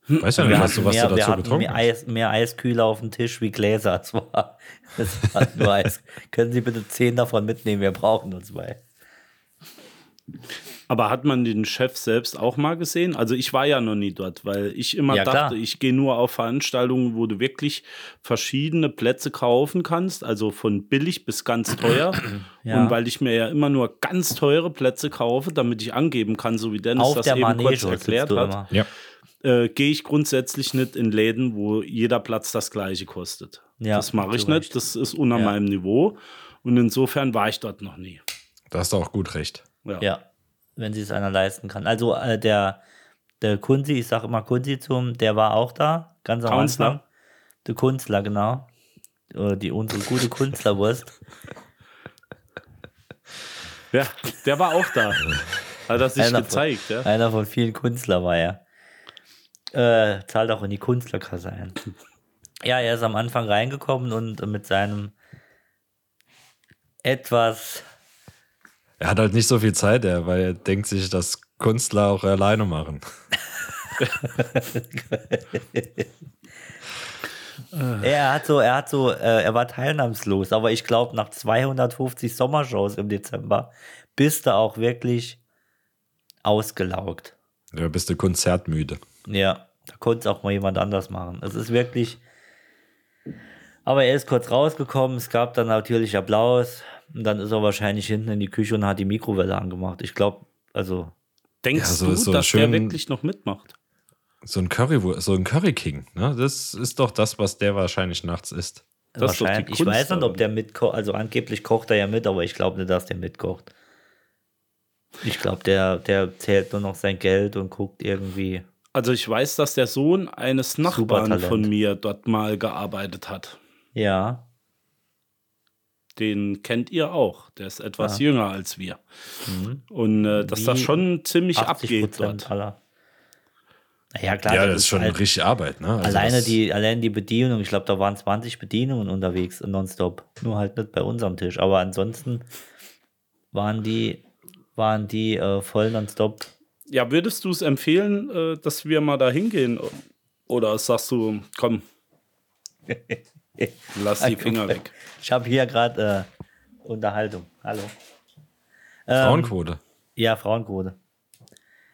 Weißt ja nicht, was, du- was mehr, du dazu getrunken mehr. Eis, mehr Eiskühler auf dem Tisch wie Gläser. Es war, es war nur Eis. Können Sie bitte zehn davon mitnehmen? Wir brauchen nur zwei. Aber hat man den Chef selbst auch mal gesehen? Also ich war ja noch nie dort, weil ich immer Ja, klar. dachte, ich gehe nur auf Veranstaltungen, wo du wirklich verschiedene Plätze kaufen kannst, also von billig bis ganz teuer. Ja. Und weil ich mir ja immer nur ganz teure Plätze kaufe, damit ich angeben kann, so wie Dennis Auf das der eben kurz Manege erklärt sitzt du hat. Ja. äh, gehe ich grundsätzlich nicht in Läden, wo jeder Platz das gleiche kostet. Ja, das mache ich nicht. Recht. Das ist unter Ja. meinem Niveau. Und insofern war ich dort noch nie. Da hast du auch gut recht. Ja. Ja, wenn sie es einer leisten kann. Also äh, der, der Kunzi, ich sage immer Kunzi zum, der war auch da, ganz am Kunstler? Anfang. Der Kunstler, genau. Oder die unsere gute Kunstlerwurst. Ja, der war auch da. Hat er sich Einer gezeigt, von, ja. Einer von vielen Künstler war er. Äh, zahlt auch in die Künstlerkasse ein. Ja, er ist am Anfang reingekommen und mit seinem etwas, Er hat halt nicht so viel Zeit, er, weil er denkt sich, dass Künstler auch alleine machen. er hat so, er hat so, äh, er war teilnahmslos, aber ich glaube, nach 250 Sommershows im Dezember bist du auch wirklich ausgelaugt. Ja, bist du konzertmüde. Ja, da konnte es auch mal jemand anders machen. Es ist wirklich. Aber er ist kurz rausgekommen, es gab dann natürlich Applaus und dann ist er wahrscheinlich hinten in die Küche und hat die Mikrowelle angemacht. Ich glaube, also, Denkst Ja, so du, so dass schön- der wirklich noch mitmacht? So ein Curry, so ein Curry King, ne? Das ist doch das, was der wahrscheinlich nachts isst. Das ist doch die wahrscheinlich. Ich Kunst weiß nicht, ob der mitkocht, also angeblich kocht er ja mit, aber ich glaube nicht, dass der mitkocht. Ich glaube, der, der zählt nur noch sein Geld und guckt irgendwie. Also ich weiß, dass der Sohn eines Nachbarn von mir dort mal gearbeitet hat. Ja, Den kennt ihr auch. Der ist etwas Ja. jünger als wir. Und äh, dass das Wie schon ziemlich 80 abgeht dort. aller. Naja, klar, ja, das das ist schon halt- richtig Arbeit, ne? Also Alleine das- die, allein die Bedienung, ich glaube, da waren 20 Bedienungen unterwegs nonstop. Nur halt nicht bei unserem Tisch. Aber ansonsten waren die, waren die äh, voll nonstop. Ja, würdest du es empfehlen, äh, dass wir mal da hingehen? Oder sagst du, komm, lass die Finger weg? Ich habe hier gerade äh, Unterhaltung. Hallo. Ähm, Frauenquote. Ja, Frauenquote.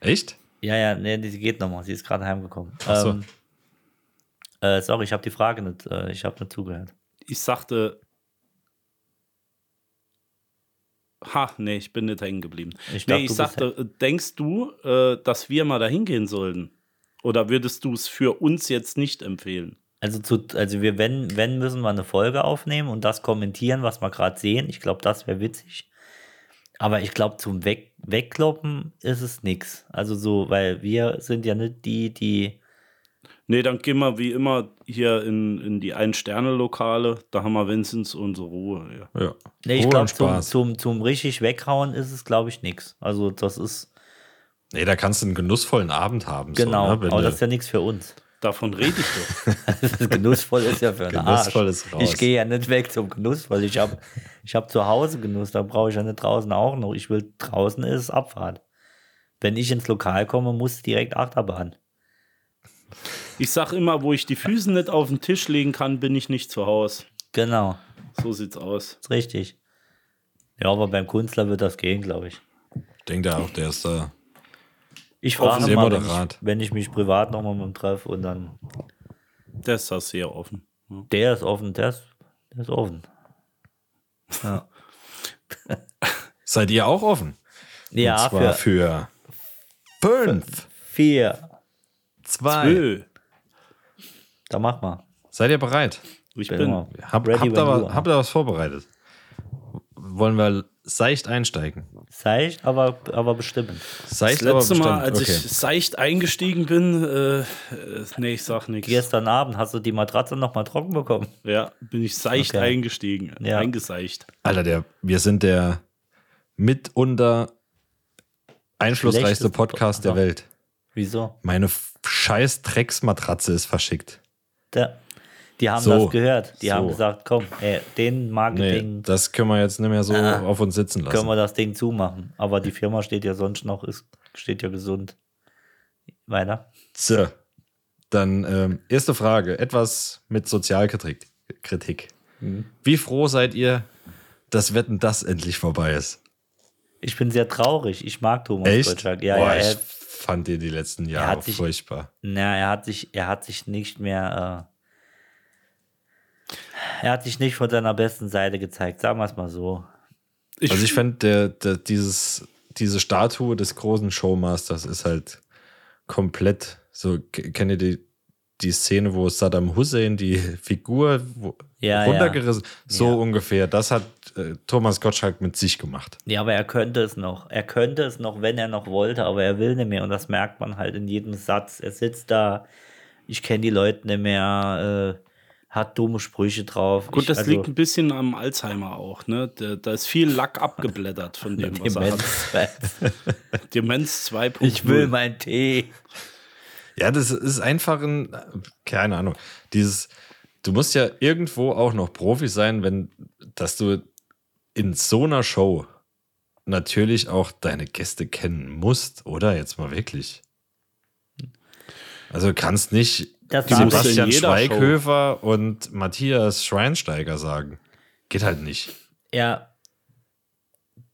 Echt? Ja, ja, nee, die geht nochmal. Sie ist gerade heimgekommen. Ach so. Ähm, äh, sorry, ich habe die Frage nicht, äh, ich habe nicht zugehört. Ich sagte, ha, nee, ich bin nicht hängen geblieben. Ich nee, ich sagte, denkst du, äh, dass wir mal da hingehen sollten? Oder würdest du es für uns jetzt nicht empfehlen? Also, zu, also wir, wenn, wenn, müssen wir eine Folge aufnehmen und das kommentieren, was wir gerade sehen. Ich glaube, das wäre witzig. Aber ich glaube, zum Weg, Wegkloppen ist es nix. Also so, weil wir sind ja nicht die, die. Nee, dann gehen wir wie immer hier in, in die Ein-Sterne-Lokale. Da haben wir wenigstens unsere Ruhe. Ja. Ja. Nee, ich glaube, zum, zum, zum richtig weghauen ist es, glaube ich, nix. Also das ist, Nee, da kannst du einen genussvollen Abend haben. genau, so, ne? Aber das ist ja nichts für uns. Davon rede ich doch. Das Genussvoll ist ja für einen Genussvoll Arsch. ist raus. Ich gehe ja nicht weg zum Genussvoll. Ich habe ich hab zu Hause Genuss, da brauche ich ja nicht draußen auch noch. Ich will draußen ist es Abfahrt. Wenn ich ins Lokal komme, muss direkt Achterbahn. Ich sag immer, wo ich die Füße nicht auf den Tisch legen kann, bin ich nicht zu Hause. Genau, So sieht's aus. ist richtig. Ja, aber beim Künstler wird das gehen, glaube ich. Ich denke da auch, der ist da. Ich frage Sehr mal, wenn ich, moderat. wenn ich mich privat nochmal mit ihm treffe und dann. Der ist da sehr offen. Ja. Der ist offen, der ist, der ist offen. Ja, Seid ihr auch offen? ja Und zwar für für fünf, vier. zwei. Nö, Da mach mal. Seid ihr bereit? ich Bin bin. immer Hab, ready, habt, you was, habt ihr was vorbereitet? Wollen wir seicht einsteigen? Seicht, aber, aber bestimmt. Seicht Das letzte aber Mal, als okay. ich seicht eingestiegen bin, äh, äh, nee, ich sag nichts. Gestern Abend hast du die Matratze noch mal trocken bekommen. Ja, bin ich seicht Okay. eingestiegen. Ja. Eingeseicht. Alter, der, wir sind der mitunter einflussreichste Podcast der. Welt. Wieso? Meine scheiß Drecksmatratze ist verschickt. Der, die haben So. das gehört. Die So. haben gesagt, komm, ey, den Nee, Marketing das können wir jetzt nicht mehr so Ah. auf uns sitzen lassen. können wir das Ding zumachen. Aber die Firma steht ja sonst noch, ist, steht ja gesund. Weiter. So. Dann ähm, erste Frage, etwas mit Sozialkritik. Kritik. Mhm. Wie froh seid ihr, dass Wetten das endlich vorbei ist? Ich bin sehr traurig. Ich mag Thomas Echt? Gottschalk. Ja, Boah, ja, ich er, fand ihr die letzten Jahre sich- furchtbar. na, er hat sich, er hat sich nicht mehr, äh, er hat sich nicht von seiner besten Seite gezeigt. Sagen wir es mal so. Ich, Also ich fand, der, der, dieses, diese Statue des großen Showmasters ist halt komplett So, kennt ihr die, die Szene, wo Saddam Hussein die Figur wo, Ja, runtergerissen So Ja. ungefähr. Das hat äh, Thomas Gottschalk mit sich gemacht. Ja, aber er könnte es noch. Er könnte es noch, wenn er noch wollte, aber er will nicht mehr. Und das merkt man halt in jedem Satz. Er sitzt da, ich kenne die Leute nicht mehr, äh, hat dumme Sprüche drauf. Gut, ich, das also, liegt ein bisschen am Alzheimer auch, ne? Da, da ist viel Lack abgeblättert von dem, was er hat. Demenz. Demenz 2.0. Ich will meinen Tee. Ja, das ist einfach ein, keine Ahnung, dieses, du musst ja irgendwo auch noch Profi sein, wenn, dass du in so einer Show natürlich auch deine Gäste kennen musst, oder? Jetzt mal wirklich. Also du kannst nicht Das Sebastian Schweighöfer und Matthias Schweinsteiger sagen. Geht halt nicht. Ja,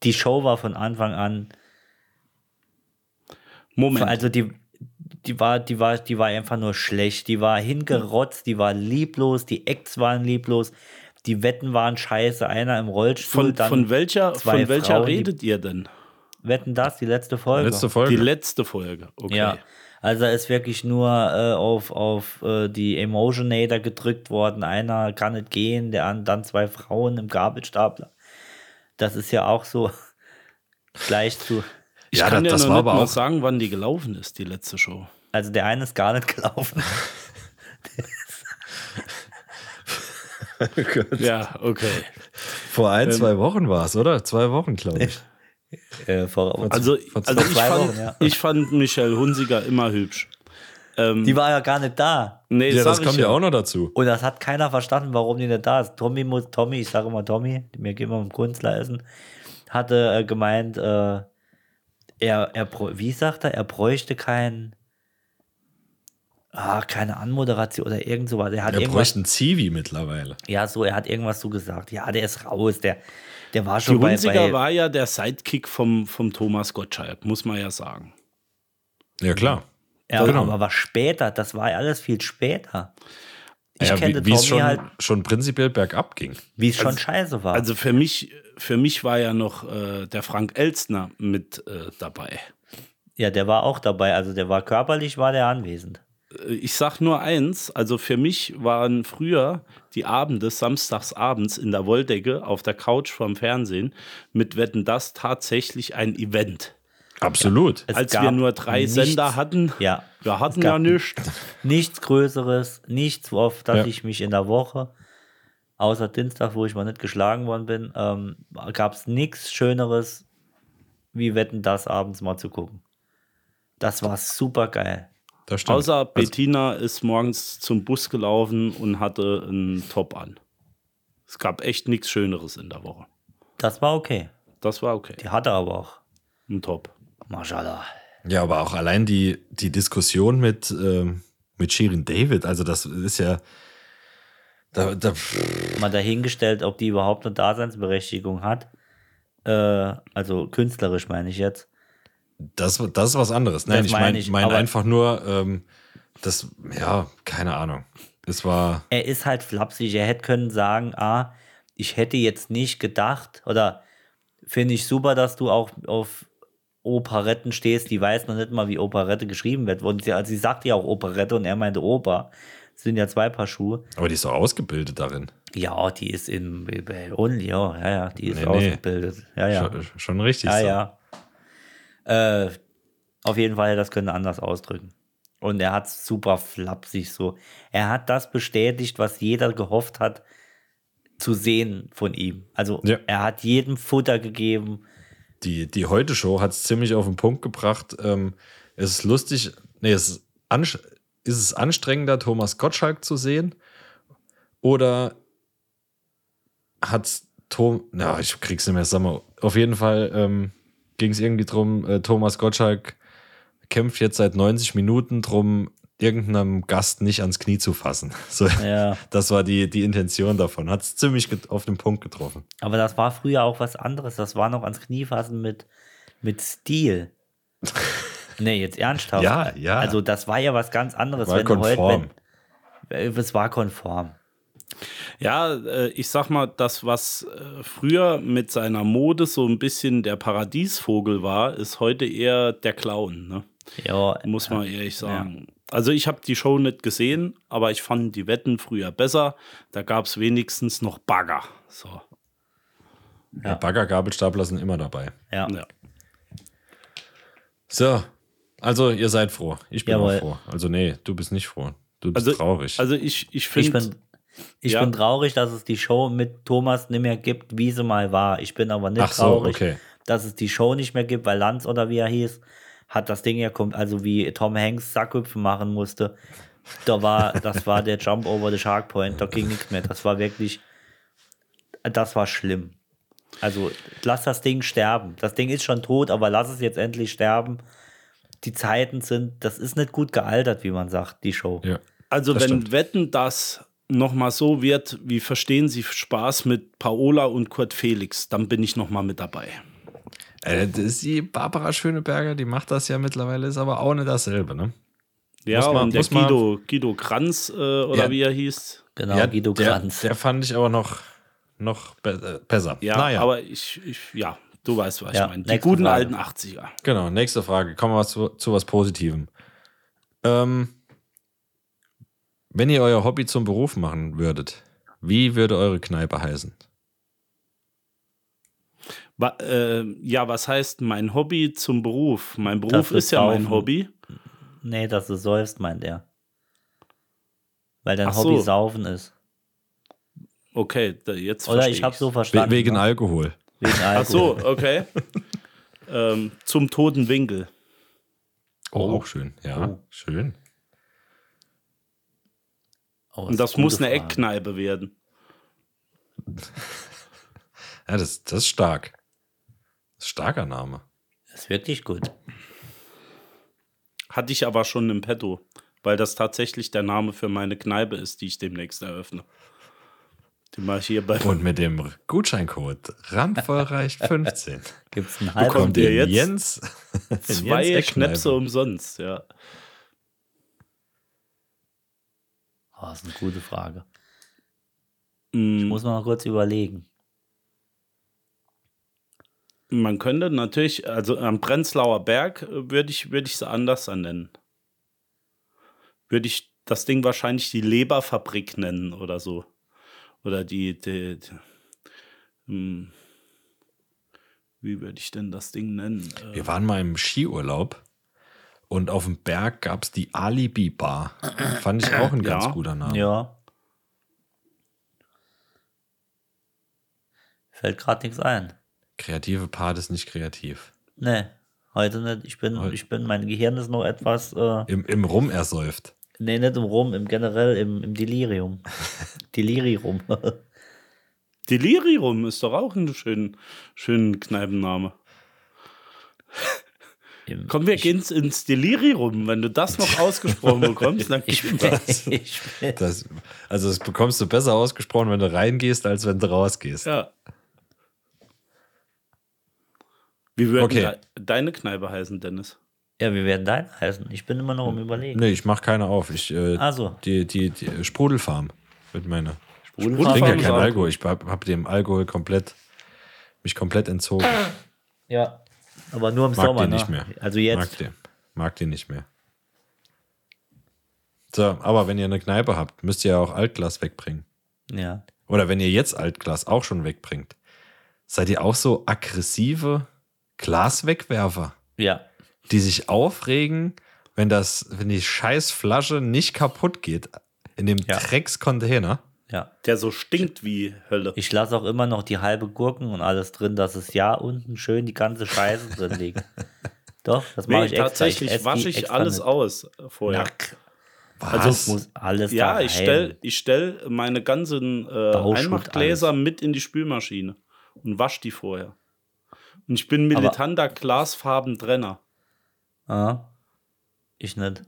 die Show war von Anfang an Moment. Also die, die war, die war, die war einfach nur schlecht. Die war hingerotzt, die war lieblos, die Acts waren lieblos, die Wetten waren scheiße. Einer im Rollstuhl, von, dann von welcher, von welcher Frauen, die- redet ihr denn? Wetten das, die letzte Folge. Letzte Folge. Die letzte Folge. Okay. Ja. Also da ist wirklich nur äh, auf, auf äh, die Emotionator gedrückt worden. Einer kann nicht gehen, der an, dann zwei Frauen im Gabelstapler. Das ist ja auch so gleich zu. Ich Ja, kann das- dir das noch war nicht aber mal auch- sagen, wann die gelaufen ist, die letzte Show. Also der eine ist gar nicht gelaufen. Ja, okay. Vor ein, zwei Wochen war es, oder? Zwei Wochen, glaube ich. äh, vor, Also, vor also ich, zwei fand, Wochen, ja. ich fand Michelle Hunziger immer hübsch. Ähm, die war ja gar nicht da. nee, Ja, das kommt ja auch noch dazu. Und das hat keiner verstanden, warum die nicht da ist. Tommy muss, Tommy, ich sage immer Tommy, wir gehen mit dem Kunstler essen, hatte äh, gemeint, äh, er, er, wie sagt er, er bräuchte kein, ah, keine Anmoderation oder irgend sowas. Er hat Er irgendwas, bräuchte einen Zivi mittlerweile. ja, so, er hat irgendwas so gesagt. Ja, der ist raus, der, der war Die schon bei, Hunziger bei war ja der Sidekick vom, vom Thomas Gottschalk, muss man ja sagen. Ja, klar. ja, genau. aber was später, das war ja alles viel später. Ich ja, kenne wie es schon, halt, schon prinzipiell bergab ging. wie es schon scheiße war. Also für mich, für mich war ja noch äh, der Frank Elstner mit äh, dabei. ja, der war auch dabei, also der war körperlich, war der anwesend. Ich sag nur eins, also für mich waren früher die Abende, samstags abends in der Wolldecke auf der Couch vorm Fernsehen mit Wetten das tatsächlich ein Event. Absolut. Es Als wir nur drei nichts- Sender hatten, Ja. wir hatten ja nichts. Nichts Größeres, nichts, auf das Ja. ich mich in der Woche, außer Dienstag, wo ich mal nicht geschlagen worden bin, ähm, gab es nichts Schöneres, wie Wetten, das abends mal zu gucken. Das war super geil. Das stimmt. Außer Also, Bettina ist morgens zum Bus gelaufen und hatte einen Top an. Es gab echt nichts Schöneres in der Woche. Das war okay. Das war okay. Die hatte aber auch. Ein Top. Mashallah. ja, aber auch allein die, die Diskussion mit, ähm, mit Shirin David, also das ist ja. Da, da, Mal dahingestellt, ob die überhaupt eine Daseinsberechtigung hat. Äh, also künstlerisch meine ich jetzt. Das, das ist was anderes. Nein, Das ich meine ich, mein einfach nur, ähm, das, ja, keine Ahnung. Es war. er ist halt flapsig. Er hätte können sagen, ah, ich hätte jetzt nicht gedacht oder finde ich super, dass du auch auf Operetten stehst. Die weiß noch nicht mal, wie Operette geschrieben wird. Und sie, also sie sagt ja auch Operette und er meinte Oper. Das sind ja zwei Paar Schuhe. Aber die ist doch ausgebildet darin. Ja, die ist in Only, ja, ja, ja, die ist nee. ausgebildet. Ja, ja. Schon, schon richtig. Ja, so. ja. Äh, auf jeden Fall, das können anders ausdrücken. Und er hat super flapsig so. Er hat das bestätigt, was jeder gehofft hat zu sehen von ihm. Also Ja. er hat jedem Futter gegeben. Die, die Heute-Show hat es ziemlich auf den Punkt gebracht. Ähm, es ist lustig, nee, es ist, ist es anstrengender, Thomas Gottschalk zu sehen? Oder hat Tom, na, ich krieg's nicht mehr, sag mal, auf jeden Fall ähm, ging es irgendwie drum, äh, Thomas Gottschalk kämpft jetzt seit 90 Minuten drum, irgendeinem Gast nicht ans Knie zu fassen. So, Ja. Das war die, die Intention davon. Hat es ziemlich auf den Punkt getroffen. Aber das war früher auch was anderes. Das war noch ans Knie fassen mit, mit Stil. nee, jetzt ernsthaft. Ja, ja. Also das war ja was ganz anderes. War wenn du konform. Heute, wenn, es war konform. Ja, äh, ich sag mal, das, was äh, früher mit seiner Mode so ein bisschen der Paradiesvogel war, ist heute eher der Clown, ne? Ja, muss man ehrlich sagen. Also ich habe die Show nicht gesehen, aber ich fand die Wetten früher besser. Da gab es wenigstens noch Bagger. So. Ja. Bagger, Gabelstapler sind immer dabei. Ja. Ja. So, also ihr seid froh. Ich bin Jawohl. auch froh. Also nee, du bist nicht froh. Du bist Also, traurig. also ich, ich finde, ich Ja. bin traurig, dass es die Show mit Thomas nicht mehr gibt, wie sie mal war. Ich bin aber nicht so, traurig, okay. dass es die Show nicht mehr gibt, weil Lanz oder wie er hieß, hat das Ding ja kommt, also wie Tom Hanks Sackhüpfen machen musste. Da war, das war der Jump over the Shark Point, da ging nichts mehr. Das war wirklich, das war schlimm. Also lass das Ding sterben. Das Ding ist schon tot, aber lass es jetzt endlich sterben. Die Zeiten sind, das ist nicht gut gealtert, wie man sagt, die Show. ja. also wenn stimmt. Wetten das nochmal so wird, wie verstehen Sie Spaß mit Paola und Kurt Felix, dann bin ich nochmal mit dabei. Äh, das ist die Barbara Schöneberger, die macht das ja mittlerweile, ist aber auch nicht dasselbe, ne? Ja, Muss man- und der Guido, Guido Kranz äh, oder Ja. wie er hieß. Genau, ja, Guido der, Kranz. der fand ich aber noch, noch be äh, besser. Ja, naja. aber ich, ich, ja, du weißt, was Ja, ich meine. Die guten Frage. alten 80er. Genau, nächste Frage. Kommen wir zu, zu was Positivem. Ähm, wenn ihr euer Hobby zum Beruf machen würdet, wie würde eure Kneipe heißen? Wa äh, ja, was heißt mein Hobby zum Beruf? Mein Beruf Das ist ja mein. Hobby. Nee, dass du säufst, meint er. Weil dein Ach Hobby so. Saufen ist. Okay, da, jetzt Oder ich habe so We verstanden. wegen ne? Alkohol. Wegen Ach Alkohol. so, okay. ähm, zum toten Winkel. Oh, auch schön. Ja, Oh. schön. Oh, Und das muss eine Frage. Eckkneipe werden. Ja, das, das ist stark. Das ist starker Name. Das ist wirklich gut. Hatte ich aber schon im Petto, weil das tatsächlich der Name für meine Kneipe ist, die ich demnächst eröffne. Die mache ich hier bei. Und mit dem Gutscheincode Randvollreicht 15 Gibt es einen Bekommt Halb ihr den jetzt Jens, den Zwei Jens. Schnäpse umsonst, ja. Oh, das ist eine gute Frage. Mm, Muss man mal kurz überlegen. Man könnte natürlich, also am Prenzlauer Berg würde ich, würde ich es anders nennen. Würde ich das Ding wahrscheinlich die Leberfabrik nennen oder so. Oder die, die, die hm, wie würde ich denn das Ding nennen? Wir waren mal im Skiurlaub und auf dem Berg gab es die Alibi-Bar. Fand ich auch ein ganz Ja. guter Name. Ja. Fällt gerade nichts ein. Kreative Part ist nicht kreativ. Nee, heute nicht. Ich bin, Heute- ich bin, mein Gehirn ist noch etwas, äh, Im, im Rum ersäuft. nee, nicht im Rum, im generell, im, im Delirium. Delirium. Delirium ist doch auch ein schönen, schönen Kneipenname. Im- Komm, wir ich, gehen ins Delirium. Wenn du das noch ausgesprochen bekommst, dann Ich, ich bin, Das, also das bekommst du besser ausgesprochen, wenn du reingehst, als wenn du rausgehst. Ja. Wie würde Okay. de deine Kneipe heißen, Dennis? ja, wir werden dein heißen. Ich bin immer noch am Überlegen. Nee, ich mach keine auf. Ich, äh, Also, die, die, die Sprudelfarm wird meine. Ich Sprudelfarm trinke ja keinen auch Alkohol. Ich hab, hab dem Alkohol komplett, mich komplett entzogen. ja. Aber nur im Mag Sommer, den ne? nicht mehr. Also Mag jetzt. den, mag den nicht mehr. So, aber wenn ihr eine Kneipe habt, müsst ihr ja auch Altglas wegbringen. Ja. Oder wenn ihr jetzt Altglas auch schon wegbringt, seid ihr auch so aggressive Glaswegwerfer, Ja. die sich aufregen, wenn das, wenn die scheiß Flasche nicht kaputt geht in dem Ja. Dreckscontainer. Ja. Der so stinkt wie Hölle. Ich lasse auch immer noch die halbe Gurken und alles drin, dass es ja unten schön die ganze Scheiße drin liegt. Doch, das mache Nee, ich extra. tatsächlich die wasche ich alles mit. aus vorher. Was? Also, Muss alles Ja, da ich stelle ich stell meine ganzen äh, Einmachgläser mit in die Spülmaschine und wasche die vorher. Und ich bin militanter Glasfarbentrenner. Ah, ich nicht.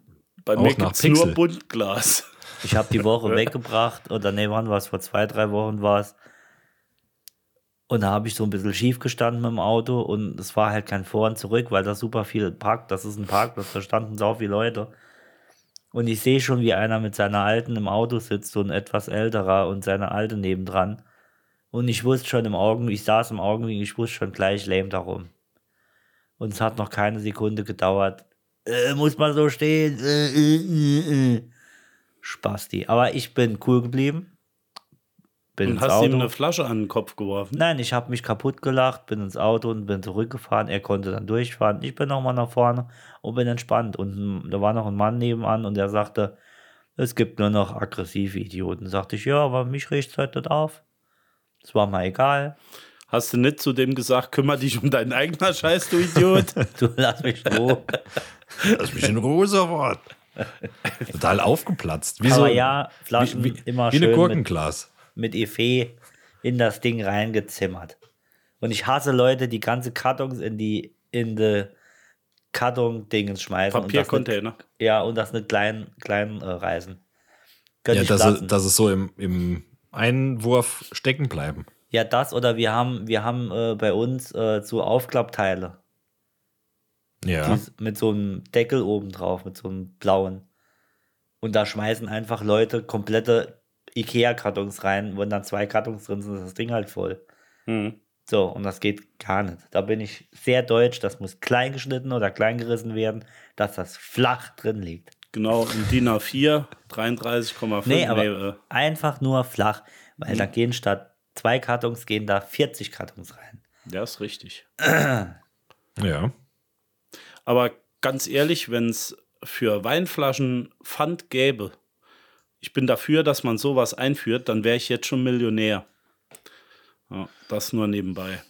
Bei Auch mir nach gibt es nur. Buntglas. Ich habe die Woche weggebracht oder nee, wann war es? Vor zwei, drei Wochen war es. Und da habe ich so ein bisschen schief gestanden mit dem Auto und es war halt kein Vor und Zurück, weil da super viel parkt. Das ist ein Parkplatz, da standen so viele Leute. Und ich sehe schon, wie einer mit seiner Alten im Auto sitzt, so ein etwas älterer und seine Alte nebendran. Und ich wusste schon im Augen, ich saß im Augenblick, ich wusste schon gleich, lähmt darum. Und es hat noch keine Sekunde gedauert. äh, muss man so stehen. Äh, äh, äh, äh. Spasti. Aber ich bin cool geblieben. Bin Und ins hast ihm Auto. eine Flasche an den Kopf geworfen. Nein, ich habe mich kaputt gelacht, bin ins Auto und bin zurückgefahren. Er konnte dann durchfahren. Ich bin nochmal nach vorne und bin entspannt. Und da war noch ein Mann nebenan und der sagte, es gibt nur noch aggressive Idioten. Sagte ich, ja, aber mich riecht halt nicht auf. Es war mal egal. Hast du nicht zu dem gesagt, kümmere dich um deinen eigenen Scheiß, du Idiot? Du lass mich Ruhe. Lass mich in Ruhe sofort. Total aufgeplatzt. Wie so, aber ja, Flaschen wie, wie, immer wie eine schön mit, Gurkenglas. mit Effet in das Ding reingezimmert. Und ich hasse Leute, die ganze Kartons in die in die Karton-Dingens schmeißen. und das nicht- Papiercontainer. Ja, und das nicht klein, klein äh, reißen. Könnte Ja, dass, lassen. dass es so im, im Einwurf stecken bleiben. ja, das oder wir haben, wir haben äh, bei uns äh, so Aufklappteile. Ja. Mit so einem Deckel oben drauf, mit so einem blauen. Und da schmeißen einfach Leute komplette Ikea-Kartons rein, wenn dann zwei Kartons drin sind, ist das Ding halt voll. Hm. So, und das geht gar nicht. Da bin ich sehr deutsch, das muss klein geschnitten oder klein gerissen werden, dass das flach drin liegt. Genau, in DIN A4, 33,5. Nee, aber äh, einfach nur flach, weil da gehen statt zwei Kartons, gehen da 40 Kartons rein. ja, ist richtig. Ja. Aber ganz ehrlich, wenn es für Weinflaschen Pfand gäbe, ich bin dafür, dass man sowas einführt, dann wäre ich jetzt schon Millionär. Ja, das nur nebenbei.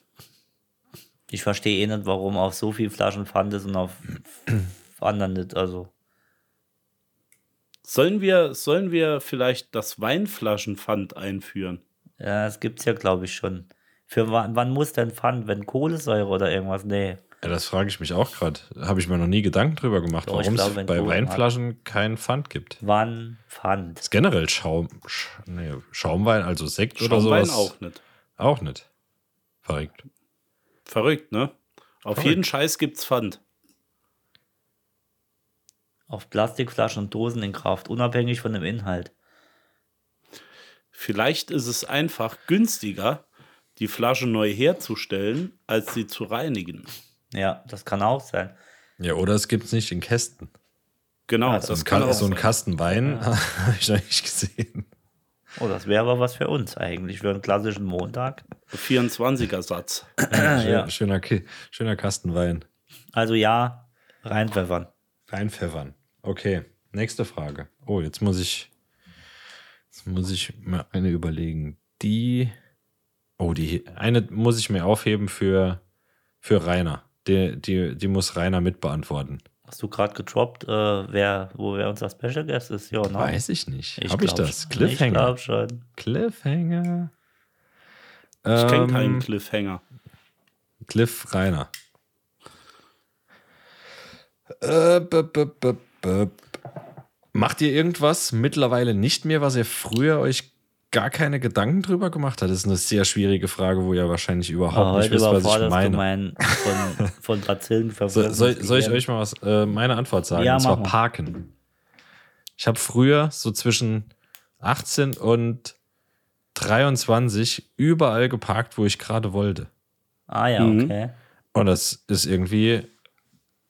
Ich verstehe eh nicht, warum auf so viel Flaschen Pfand ist und auf anderen nicht. Also, Sollen wir, sollen wir vielleicht das Weinflaschenpfand einführen? ja, es gibt's ja, glaube ich, schon. Für wann, wann muss denn Pfand? Wenn Kohlensäure oder irgendwas? Nee. Ja, das frage ich mich auch gerade. Habe ich mir noch nie Gedanken drüber gemacht, Doch, warum glaube, es bei Weinflaschen keinen Pfand gibt. Wann Pfand? ist generell Schaum, Sch, nee, Schaumwein, also Sekt oder Schaumwein sowas. auch nicht. Auch nicht. Verrückt. Verrückt, ne? Auf Verrückt. jeden Scheiß gibt's Pfand. Auf Plastikflaschen und Dosen in Kraft, unabhängig von dem Inhalt. Vielleicht ist es einfach günstiger, die Flasche neu herzustellen, als sie zu reinigen. Ja, das kann auch sein. Ja, oder es gibt es nicht in Kästen. Genau, das So ein, das kann Ka auch so ein. Kasten Wein habe ich noch nicht gesehen. Oh, das wäre aber was für uns eigentlich, für einen klassischen Montag. 24er Satz. ja. Schöner, Ki- schöner Kasten Wein. Also ja, reinpfeffern. Reinpfeffern. Okay, nächste Frage. Oh, jetzt muss ich, jetzt muss ich mir eine überlegen. Die, oh, die, eine muss ich mir aufheben für, für Rainer. Die, die, die muss Rainer mitbeantworten. Hast du gerade gedroppt, äh, wer, wo wer unser Special Guest ist? Ja, ne? Weiß ich nicht. Habe ich das? schon. Cliffhanger. Ich glaube schon. Cliffhanger. Ich kenne Ähm, keinen Cliffhanger. Cliff Rainer. Äh, b -b -b -b Macht ihr irgendwas mittlerweile nicht mehr, was ihr früher euch gar keine Gedanken drüber gemacht hat? Das ist eine sehr schwierige Frage, wo ihr wahrscheinlich überhaupt Aber nicht wisst, was ich überforderst du meine. meinen von, von Bazillen So, soll, soll ich euch mal was, äh, meine Antwort sagen? Ja, und zwar mal. Parken. Ich habe früher so zwischen 18 und 23 überall geparkt, wo ich gerade wollte. Ah ja, Mhm. okay. Und das ist irgendwie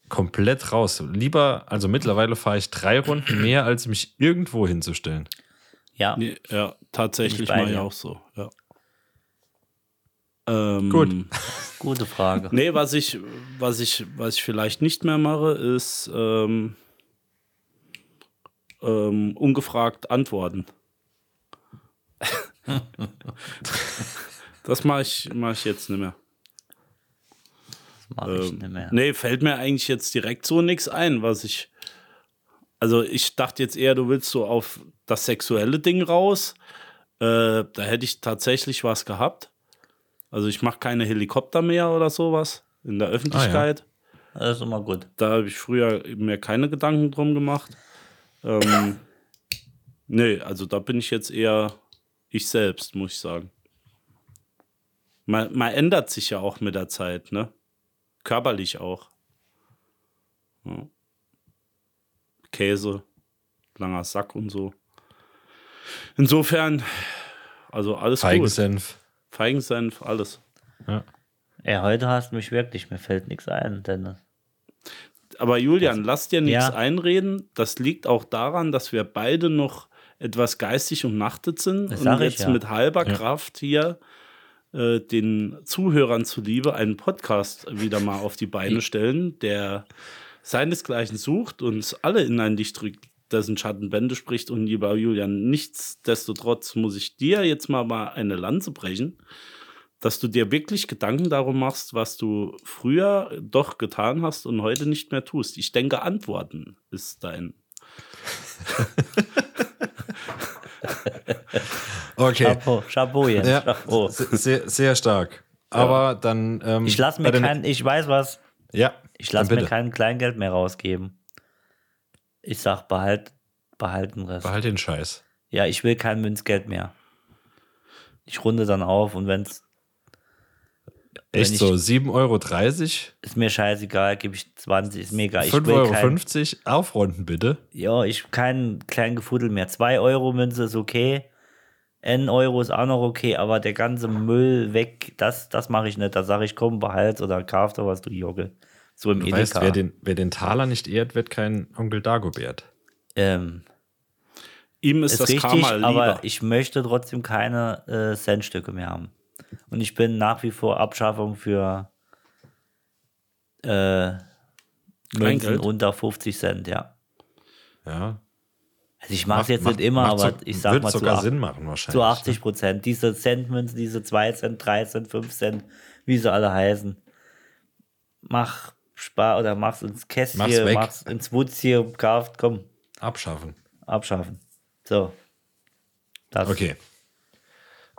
komplett raus. Lieber, also mittlerweile fahre ich drei Runden mehr, als mich irgendwo hinzustellen. Ja, Nee, ja, tatsächlich mal ja auch so. Ja. Ähm, Gut. gute Frage. Nee, was ich, was ich, was ich vielleicht nicht mehr mache, ist ähm, ähm, ungefragt antworten. das mache ich, mach ich jetzt nicht mehr. Das mache ich Ähm, nicht mehr. Nee, fällt mir eigentlich jetzt direkt so nichts ein, was ich. Also ich dachte jetzt eher, du willst so auf das sexuelle Ding raus. Äh, da hätte ich tatsächlich was gehabt. Also ich mache keine Helikopter mehr oder sowas in der Öffentlichkeit. Das ist immer gut. Da habe ich früher mir keine Gedanken drum gemacht. Ähm, nee, also da bin ich jetzt eher ich selbst, muss ich sagen. Man, man ändert sich ja auch mit der Zeit, ne? Körperlich auch. Ja. Käse, langer Sack und so. Insofern, also alles gut. Feigensenf. Feigensenf, alles. Ja, heute hast du mich wirklich, mir fällt nichts ein, Dennis. Aber Julian, lass dir nichts Ja. einreden. Das liegt auch daran, dass wir beide noch etwas geistig umnachtet sind Das und sag ich jetzt ja. mit halber Kraft hier äh, den Zuhörern zuliebe einen Podcast wieder mal auf die Beine stellen, der seinesgleichen sucht und alle in ein Licht drückt, dessen Schattenbände spricht. Und lieber Julian, nichtsdestotrotz muss ich dir jetzt mal, mal eine Lanze brechen, dass du dir wirklich Gedanken darum machst, was du früher doch getan hast und heute nicht mehr tust. Ich denke, Antworten ist dein. Okay. Chapeau, Chapeau jetzt. Ja, Chapeau. se- sehr, sehr stark. Aber dann. Ähm, Ich lasse mir den- kein, ich weiß was, Ja, ich lasse mir kein Kleingeld mehr rausgeben. Ich sag, behalt, behalt den Rest. Behalt den Scheiß. Ja, ich will kein Münzgeld mehr. Ich runde dann auf und wenn es Echt ich- so, 7,30 Euro, ist mir scheißegal, gebe ich 20, ist mir egal. Ich 5,50 will Euro, aufrunden bitte. ja, ich kein kleinen Gefuddel mehr. 2 Euro Münze ist okay. N Euro ist auch noch okay, aber der ganze Müll weg, das, das mache ich nicht. Da sage ich, komm, behalt oder kauf doch was, du Jogge. So im Du Edeka. weißt, wer den, wer den Taler nicht ehrt, wird kein Onkel Dagobert. ähm, Ihm ist, ist das richtig, Karma lieber. aber ich möchte trotzdem keine äh, Centstücke mehr haben. Und ich bin nach wie vor Abschaffung für äh, Münzen Kleingeld? unter 50 Cent, ja. Ja. Also ich mache es jetzt Macht- nicht immer, aber so- ich sag mal zu, sogar ach- Sinn machen wahrscheinlich. zu 80 Prozent. Diese Centmünzen, diese 2 Cent, 3 Cent, 5 Cent, wie sie alle heißen. Mach Spar oder mach's ins Kästchen, Mach's weg. mach's ins Wutzier, kauft, komm, Abschaffen. abschaffen. So. Das. Okay.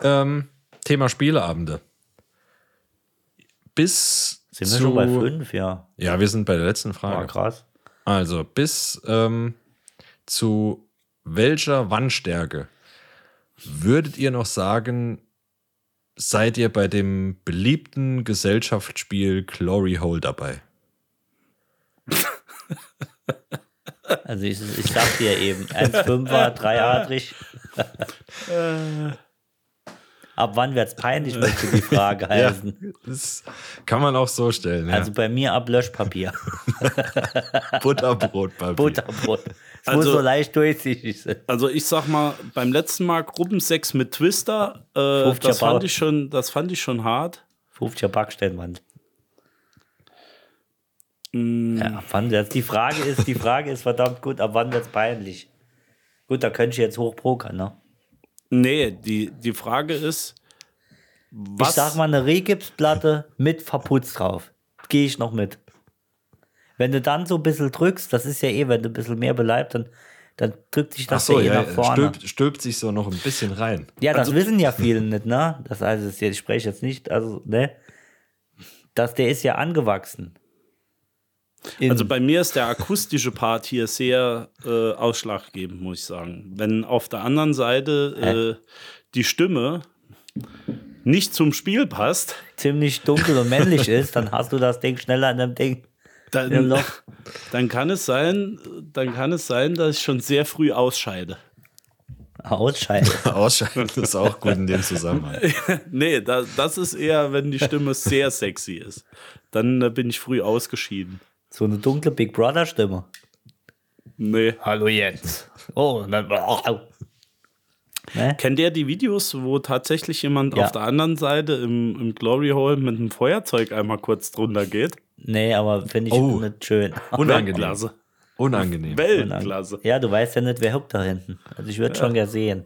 Ähm, Thema Spieleabende. Bis Sind wir zu, schon bei 5, ja. Ja, wir sind bei der letzten War Frage. krass. Also, bis ähm, zu welcher Wandstärke würdet ihr noch sagen, seid ihr bei dem beliebten Gesellschaftsspiel Glory Hole dabei? Also ich, ich sag dir eben, 1,5er, dreiadrig. Ab wann wird's peinlich, möchte die Frage heißen. das kann man auch so stellen. Ja. Also bei mir ab Löschpapier. Butterbrotpapier. Butterbrot. Es muss Also- so leicht durchsichtig sein. Also ich sag mal, beim letzten Mal Gruppensex mit Twister, äh, 50er das, fand ich schon, das fand ich schon hart. 50er Backstellenwand. Mm. Ja, ab wann jetzt? Die Frage ist, die Frage ist verdammt gut, ab wann wird's peinlich? Gut, da könnte ich jetzt hochpokern, ne? Nee, die, die Frage ist, was, Ich sag mal eine Regipsplatte mit Verputz drauf. Gehe ich noch mit. Wenn du dann so ein bisschen drückst, das ist ja eh, wenn du ein bisschen mehr beleibt, dann, dann drückt sich Ach das so, ja eh ja, nach vorne. stülpt, stülpt sich so noch ein bisschen rein. Ja, das Also- wissen ja viele nicht, ne? Das also ist jetzt, ich spreche jetzt nicht, also, ne? Das, der ist ja angewachsen. In, Also bei mir ist der akustische Part hier sehr äh, ausschlaggebend, muss ich sagen. Wenn auf der anderen Seite äh, die Stimme nicht zum Spiel passt, ziemlich dunkel und männlich ist, dann hast du das Ding schneller in dem Ding. Im dann, Loch. dann kann es sein, dann kann es sein, dass ich schon sehr früh ausscheide. Ausscheiden. Ausscheiden ist auch gut in dem Zusammenhang. Nee, da, das ist eher, wenn die Stimme sehr sexy ist. Dann äh, bin ich früh ausgeschieden. So eine dunkle Big Brother Stimme. Nee. Hallo jetzt. Oh, und dann. Ne? Kennt ihr die Videos, wo tatsächlich jemand Ja. auf der anderen Seite im, im Glory Hole mit einem Feuerzeug einmal kurz drunter geht? Nee, aber finde ich Oh. nicht schön. Unangenehm. Unangenehm. Weltklasse. Ja, du weißt ja nicht, wer hockt da hinten. Also ich würde schon gerne sehen.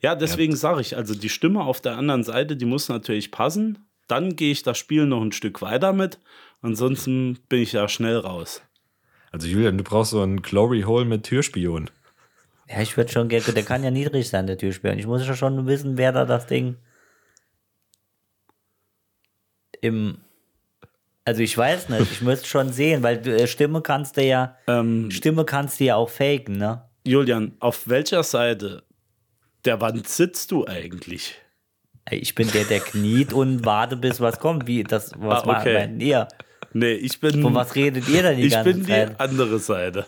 Ja, deswegen sage ich, also die Stimme auf der anderen Seite, die muss natürlich passen. Dann gehe ich das Spiel noch ein Stück weiter mit. Ansonsten bin ich ja schnell raus. Also Julian, du brauchst so einen Glory Hole mit Türspion. Ja, ich würde schon gerne, der kann ja niedrig sein, der Türsperr. Ich muss ja schon wissen, wer da das Ding im. Also ich weiß nicht, ich müsste schon sehen, weil du, äh, Stimme kannst du ja, Ähm, Stimme kannst du ja auch faken, ne? Julian, auf welcher Seite der Wand sitzt du eigentlich? Ich bin der, der kniet und warte, bis was kommt. Wie, das, was Ah, okay. meint ihr? Nee, ich bin. Von was redet ihr denn die ich ganze bin Zeit? die andere Seite.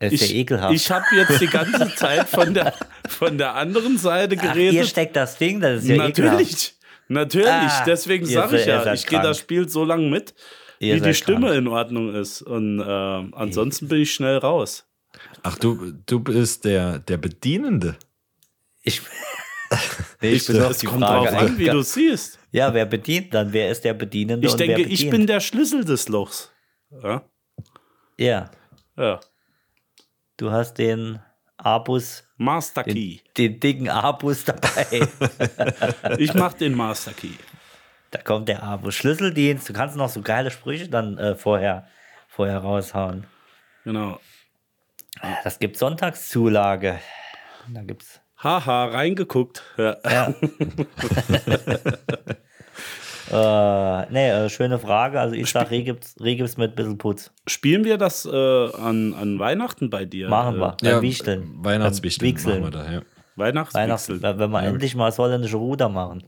Das ist Ich, ja ekelhaft. ich habe jetzt die ganze Zeit von der, von der anderen Seite Ach, geredet. ihr steckt das Ding, das ist ja ekelhaft. Natürlich, natürlich. Ah, Deswegen sage ich ja, ich gehe das Spiel so lange mit, Ihr wie die Stimme krank. in Ordnung ist. Und äh, ansonsten bin ich schnell raus. Ach, du, du bist der, der Bedienende. Ich, nee, ich bin Es die kommt Frage. drauf an, wie du siehst. Ja, wer bedient dann? Wer ist der Bedienende? Ich und denke, ich bin der Schlüssel des Lochs. Ja, Ja, ja. du hast den Abus, Master den, Key. den dicken Abus dabei. Ich mach den Master Key. da kommt der Abus. Schlüsseldienst. Du kannst noch so geile Sprüche dann äh, vorher, vorher raushauen. Genau. Das gibt Sonntagszulage. Da gibt's. Haha, reingeguckt. Ja. Ja. äh, nee, äh, schöne Frage. Also ich sag Regibs, Regibs mit ein bisschen Putz. Spielen wir das äh, an, an Weihnachten bei dir? Machen wir. Äh, Beim Wichteln. Weihnachtswichteln machen wir da, ja. Weihnachts, Weihnachtswichtel. wenn wir endlich mal das holländische Ruder machen.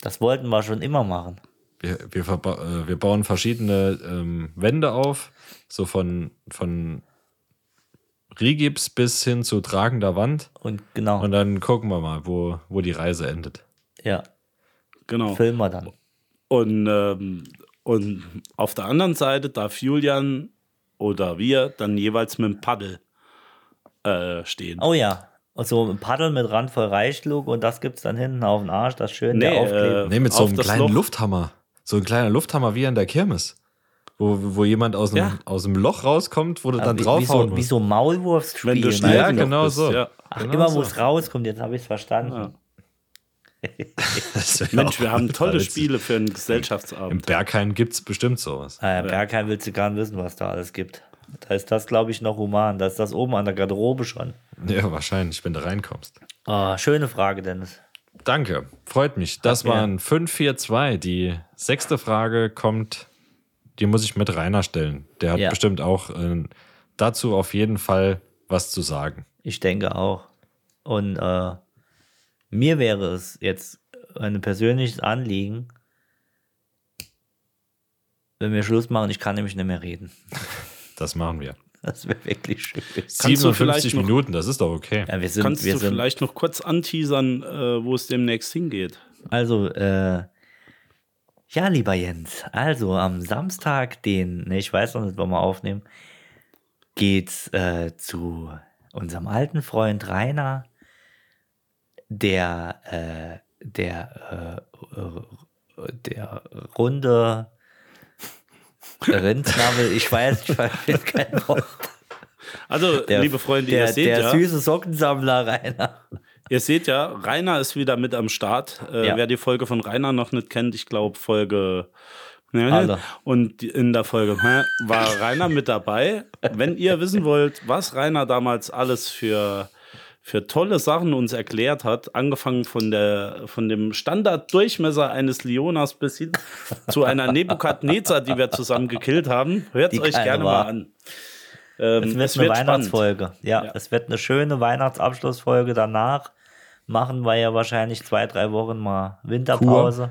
Das wollten wir schon immer machen. Wir, wir, äh, wir bauen verschiedene ähm, Wände auf, so von, von Rigips bis hin zu tragender Wand. Und genau, Und dann gucken wir mal, wo, wo die Reise endet. ja, Genau. filmen wir dann. Und, ähm, und auf der anderen Seite darf Julian oder wir dann jeweils mit dem Paddel äh, stehen. Oh ja, und so ein Paddel mit Rand voll Reichklug und das gibt's dann hinten auf den Arsch, das schön der Nee, aufklebt. äh, Nee, mit so einem kleinen Loch. Lufthammer. So ein kleiner Lufthammer wie an der Kirmes. Wo, wo jemand aus einem, Ja. aus dem Loch rauskommt, wo du dann wie, wie, draufhauen so, wie so Maulwurfsspiel. Wenn du ne? schnell Ja, genau bist, so. Ja. Ach, Genau immer so. wo es rauskommt, jetzt habe ich es verstanden. Mensch, wir haben tolle. Spiele für einen Im Gesellschaftsabend. Berghain gibt es bestimmt sowas. Ah, ja, Bergheim willst du gar nicht wissen, was da alles gibt. Da ist das, glaube ich, noch human. Da ist das oben an der Garderobe schon. Ja, wahrscheinlich, wenn du reinkommst. Ah, schöne Frage, Dennis. Danke, freut mich. Das waren 542. Die sechste Frage kommt, die muss ich mit Rainer stellen. Der hat Ja. bestimmt auch äh, dazu auf jeden Fall was zu sagen. Ich denke auch. Und äh, mir wäre es jetzt ein persönliches Anliegen, wenn wir Schluss machen, ich kann nämlich nicht mehr reden. Das machen wir. Das wäre wirklich schön. Kannst du 57 vielleicht noch- Minuten, das ist doch okay. Ja, wir sind, Kannst wir du sind vielleicht noch kurz anteasern, äh, wo es demnächst hingeht? Also, äh, ja, lieber Jens, also am Samstag, den, ne, ich weiß noch nicht, wann wir aufnehmen, geht's äh, zu unserem alten Freund Rainer, der, äh, der, äh, der runde Rindsnabel, ich weiß, ich weiß kein Wort. Also, Der, liebe Freunde, der, ihr seht der ja, süße Sockensammler Rainer. Ihr seht ja, Rainer ist wieder mit am Start. Äh, Ja. Wer die Folge von Rainer noch nicht kennt, ich glaube Folge Alle. und die- in der Folge war Rainer mit dabei. Wenn ihr wissen wollt, was Rainer damals alles für für tolle Sachen uns erklärt hat, angefangen von der von dem Standarddurchmesser eines Lionas bis hin zu einer Nebukadnezar, die wir zusammen gekillt haben, hört Die euch gerne war. mal an. Ähm, Es wird es eine wird. Weihnachtsfolge. Ja, Ja. es wird eine schöne Weihnachtsabschlussfolge. Danach machen wir ja wahrscheinlich zwei, drei Wochen mal Winterpause.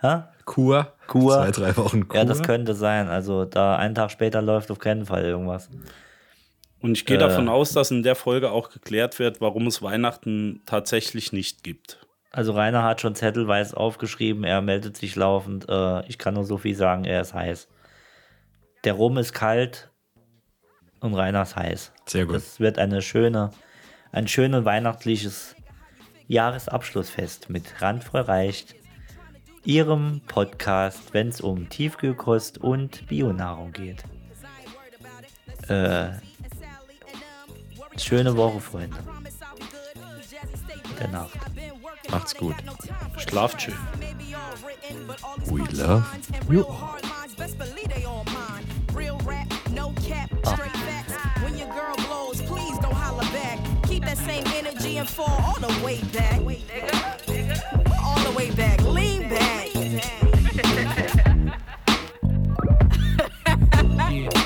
Hä? Kur. Kur. Zwei, drei Wochen Kur. Ja, das könnte sein. Also da einen Tag später läuft auf keinen Fall irgendwas. Und ich gehe Äh. davon aus, dass in der Folge auch geklärt wird, warum es Weihnachten tatsächlich nicht gibt. Also Rainer hat schon zettelweise aufgeschrieben, er meldet sich laufend. Äh, ich kann nur so viel sagen, er ist heiß. Der Rum ist kalt und Rainer ist heiß. Sehr gut. Es wird eine schöne, ein schönes weihnachtliches Jahresabschlussfest mit Randvoll reicht. Ihrem Podcast, wenn es um Tiefkühlkost und Bionahrung geht. Äh, schöne Woche, Freunde. Gute Nacht. Macht's gut. Schlaft schön. We love you all. Best that same energy and fall all the way back. All the way back. Lean back.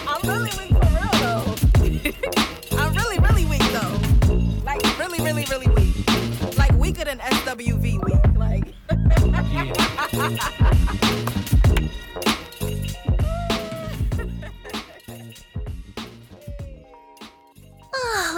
I'm really weak for real though. I'm really, really weak though. Like really, really, really weak. Like weaker than SWV weak. Like.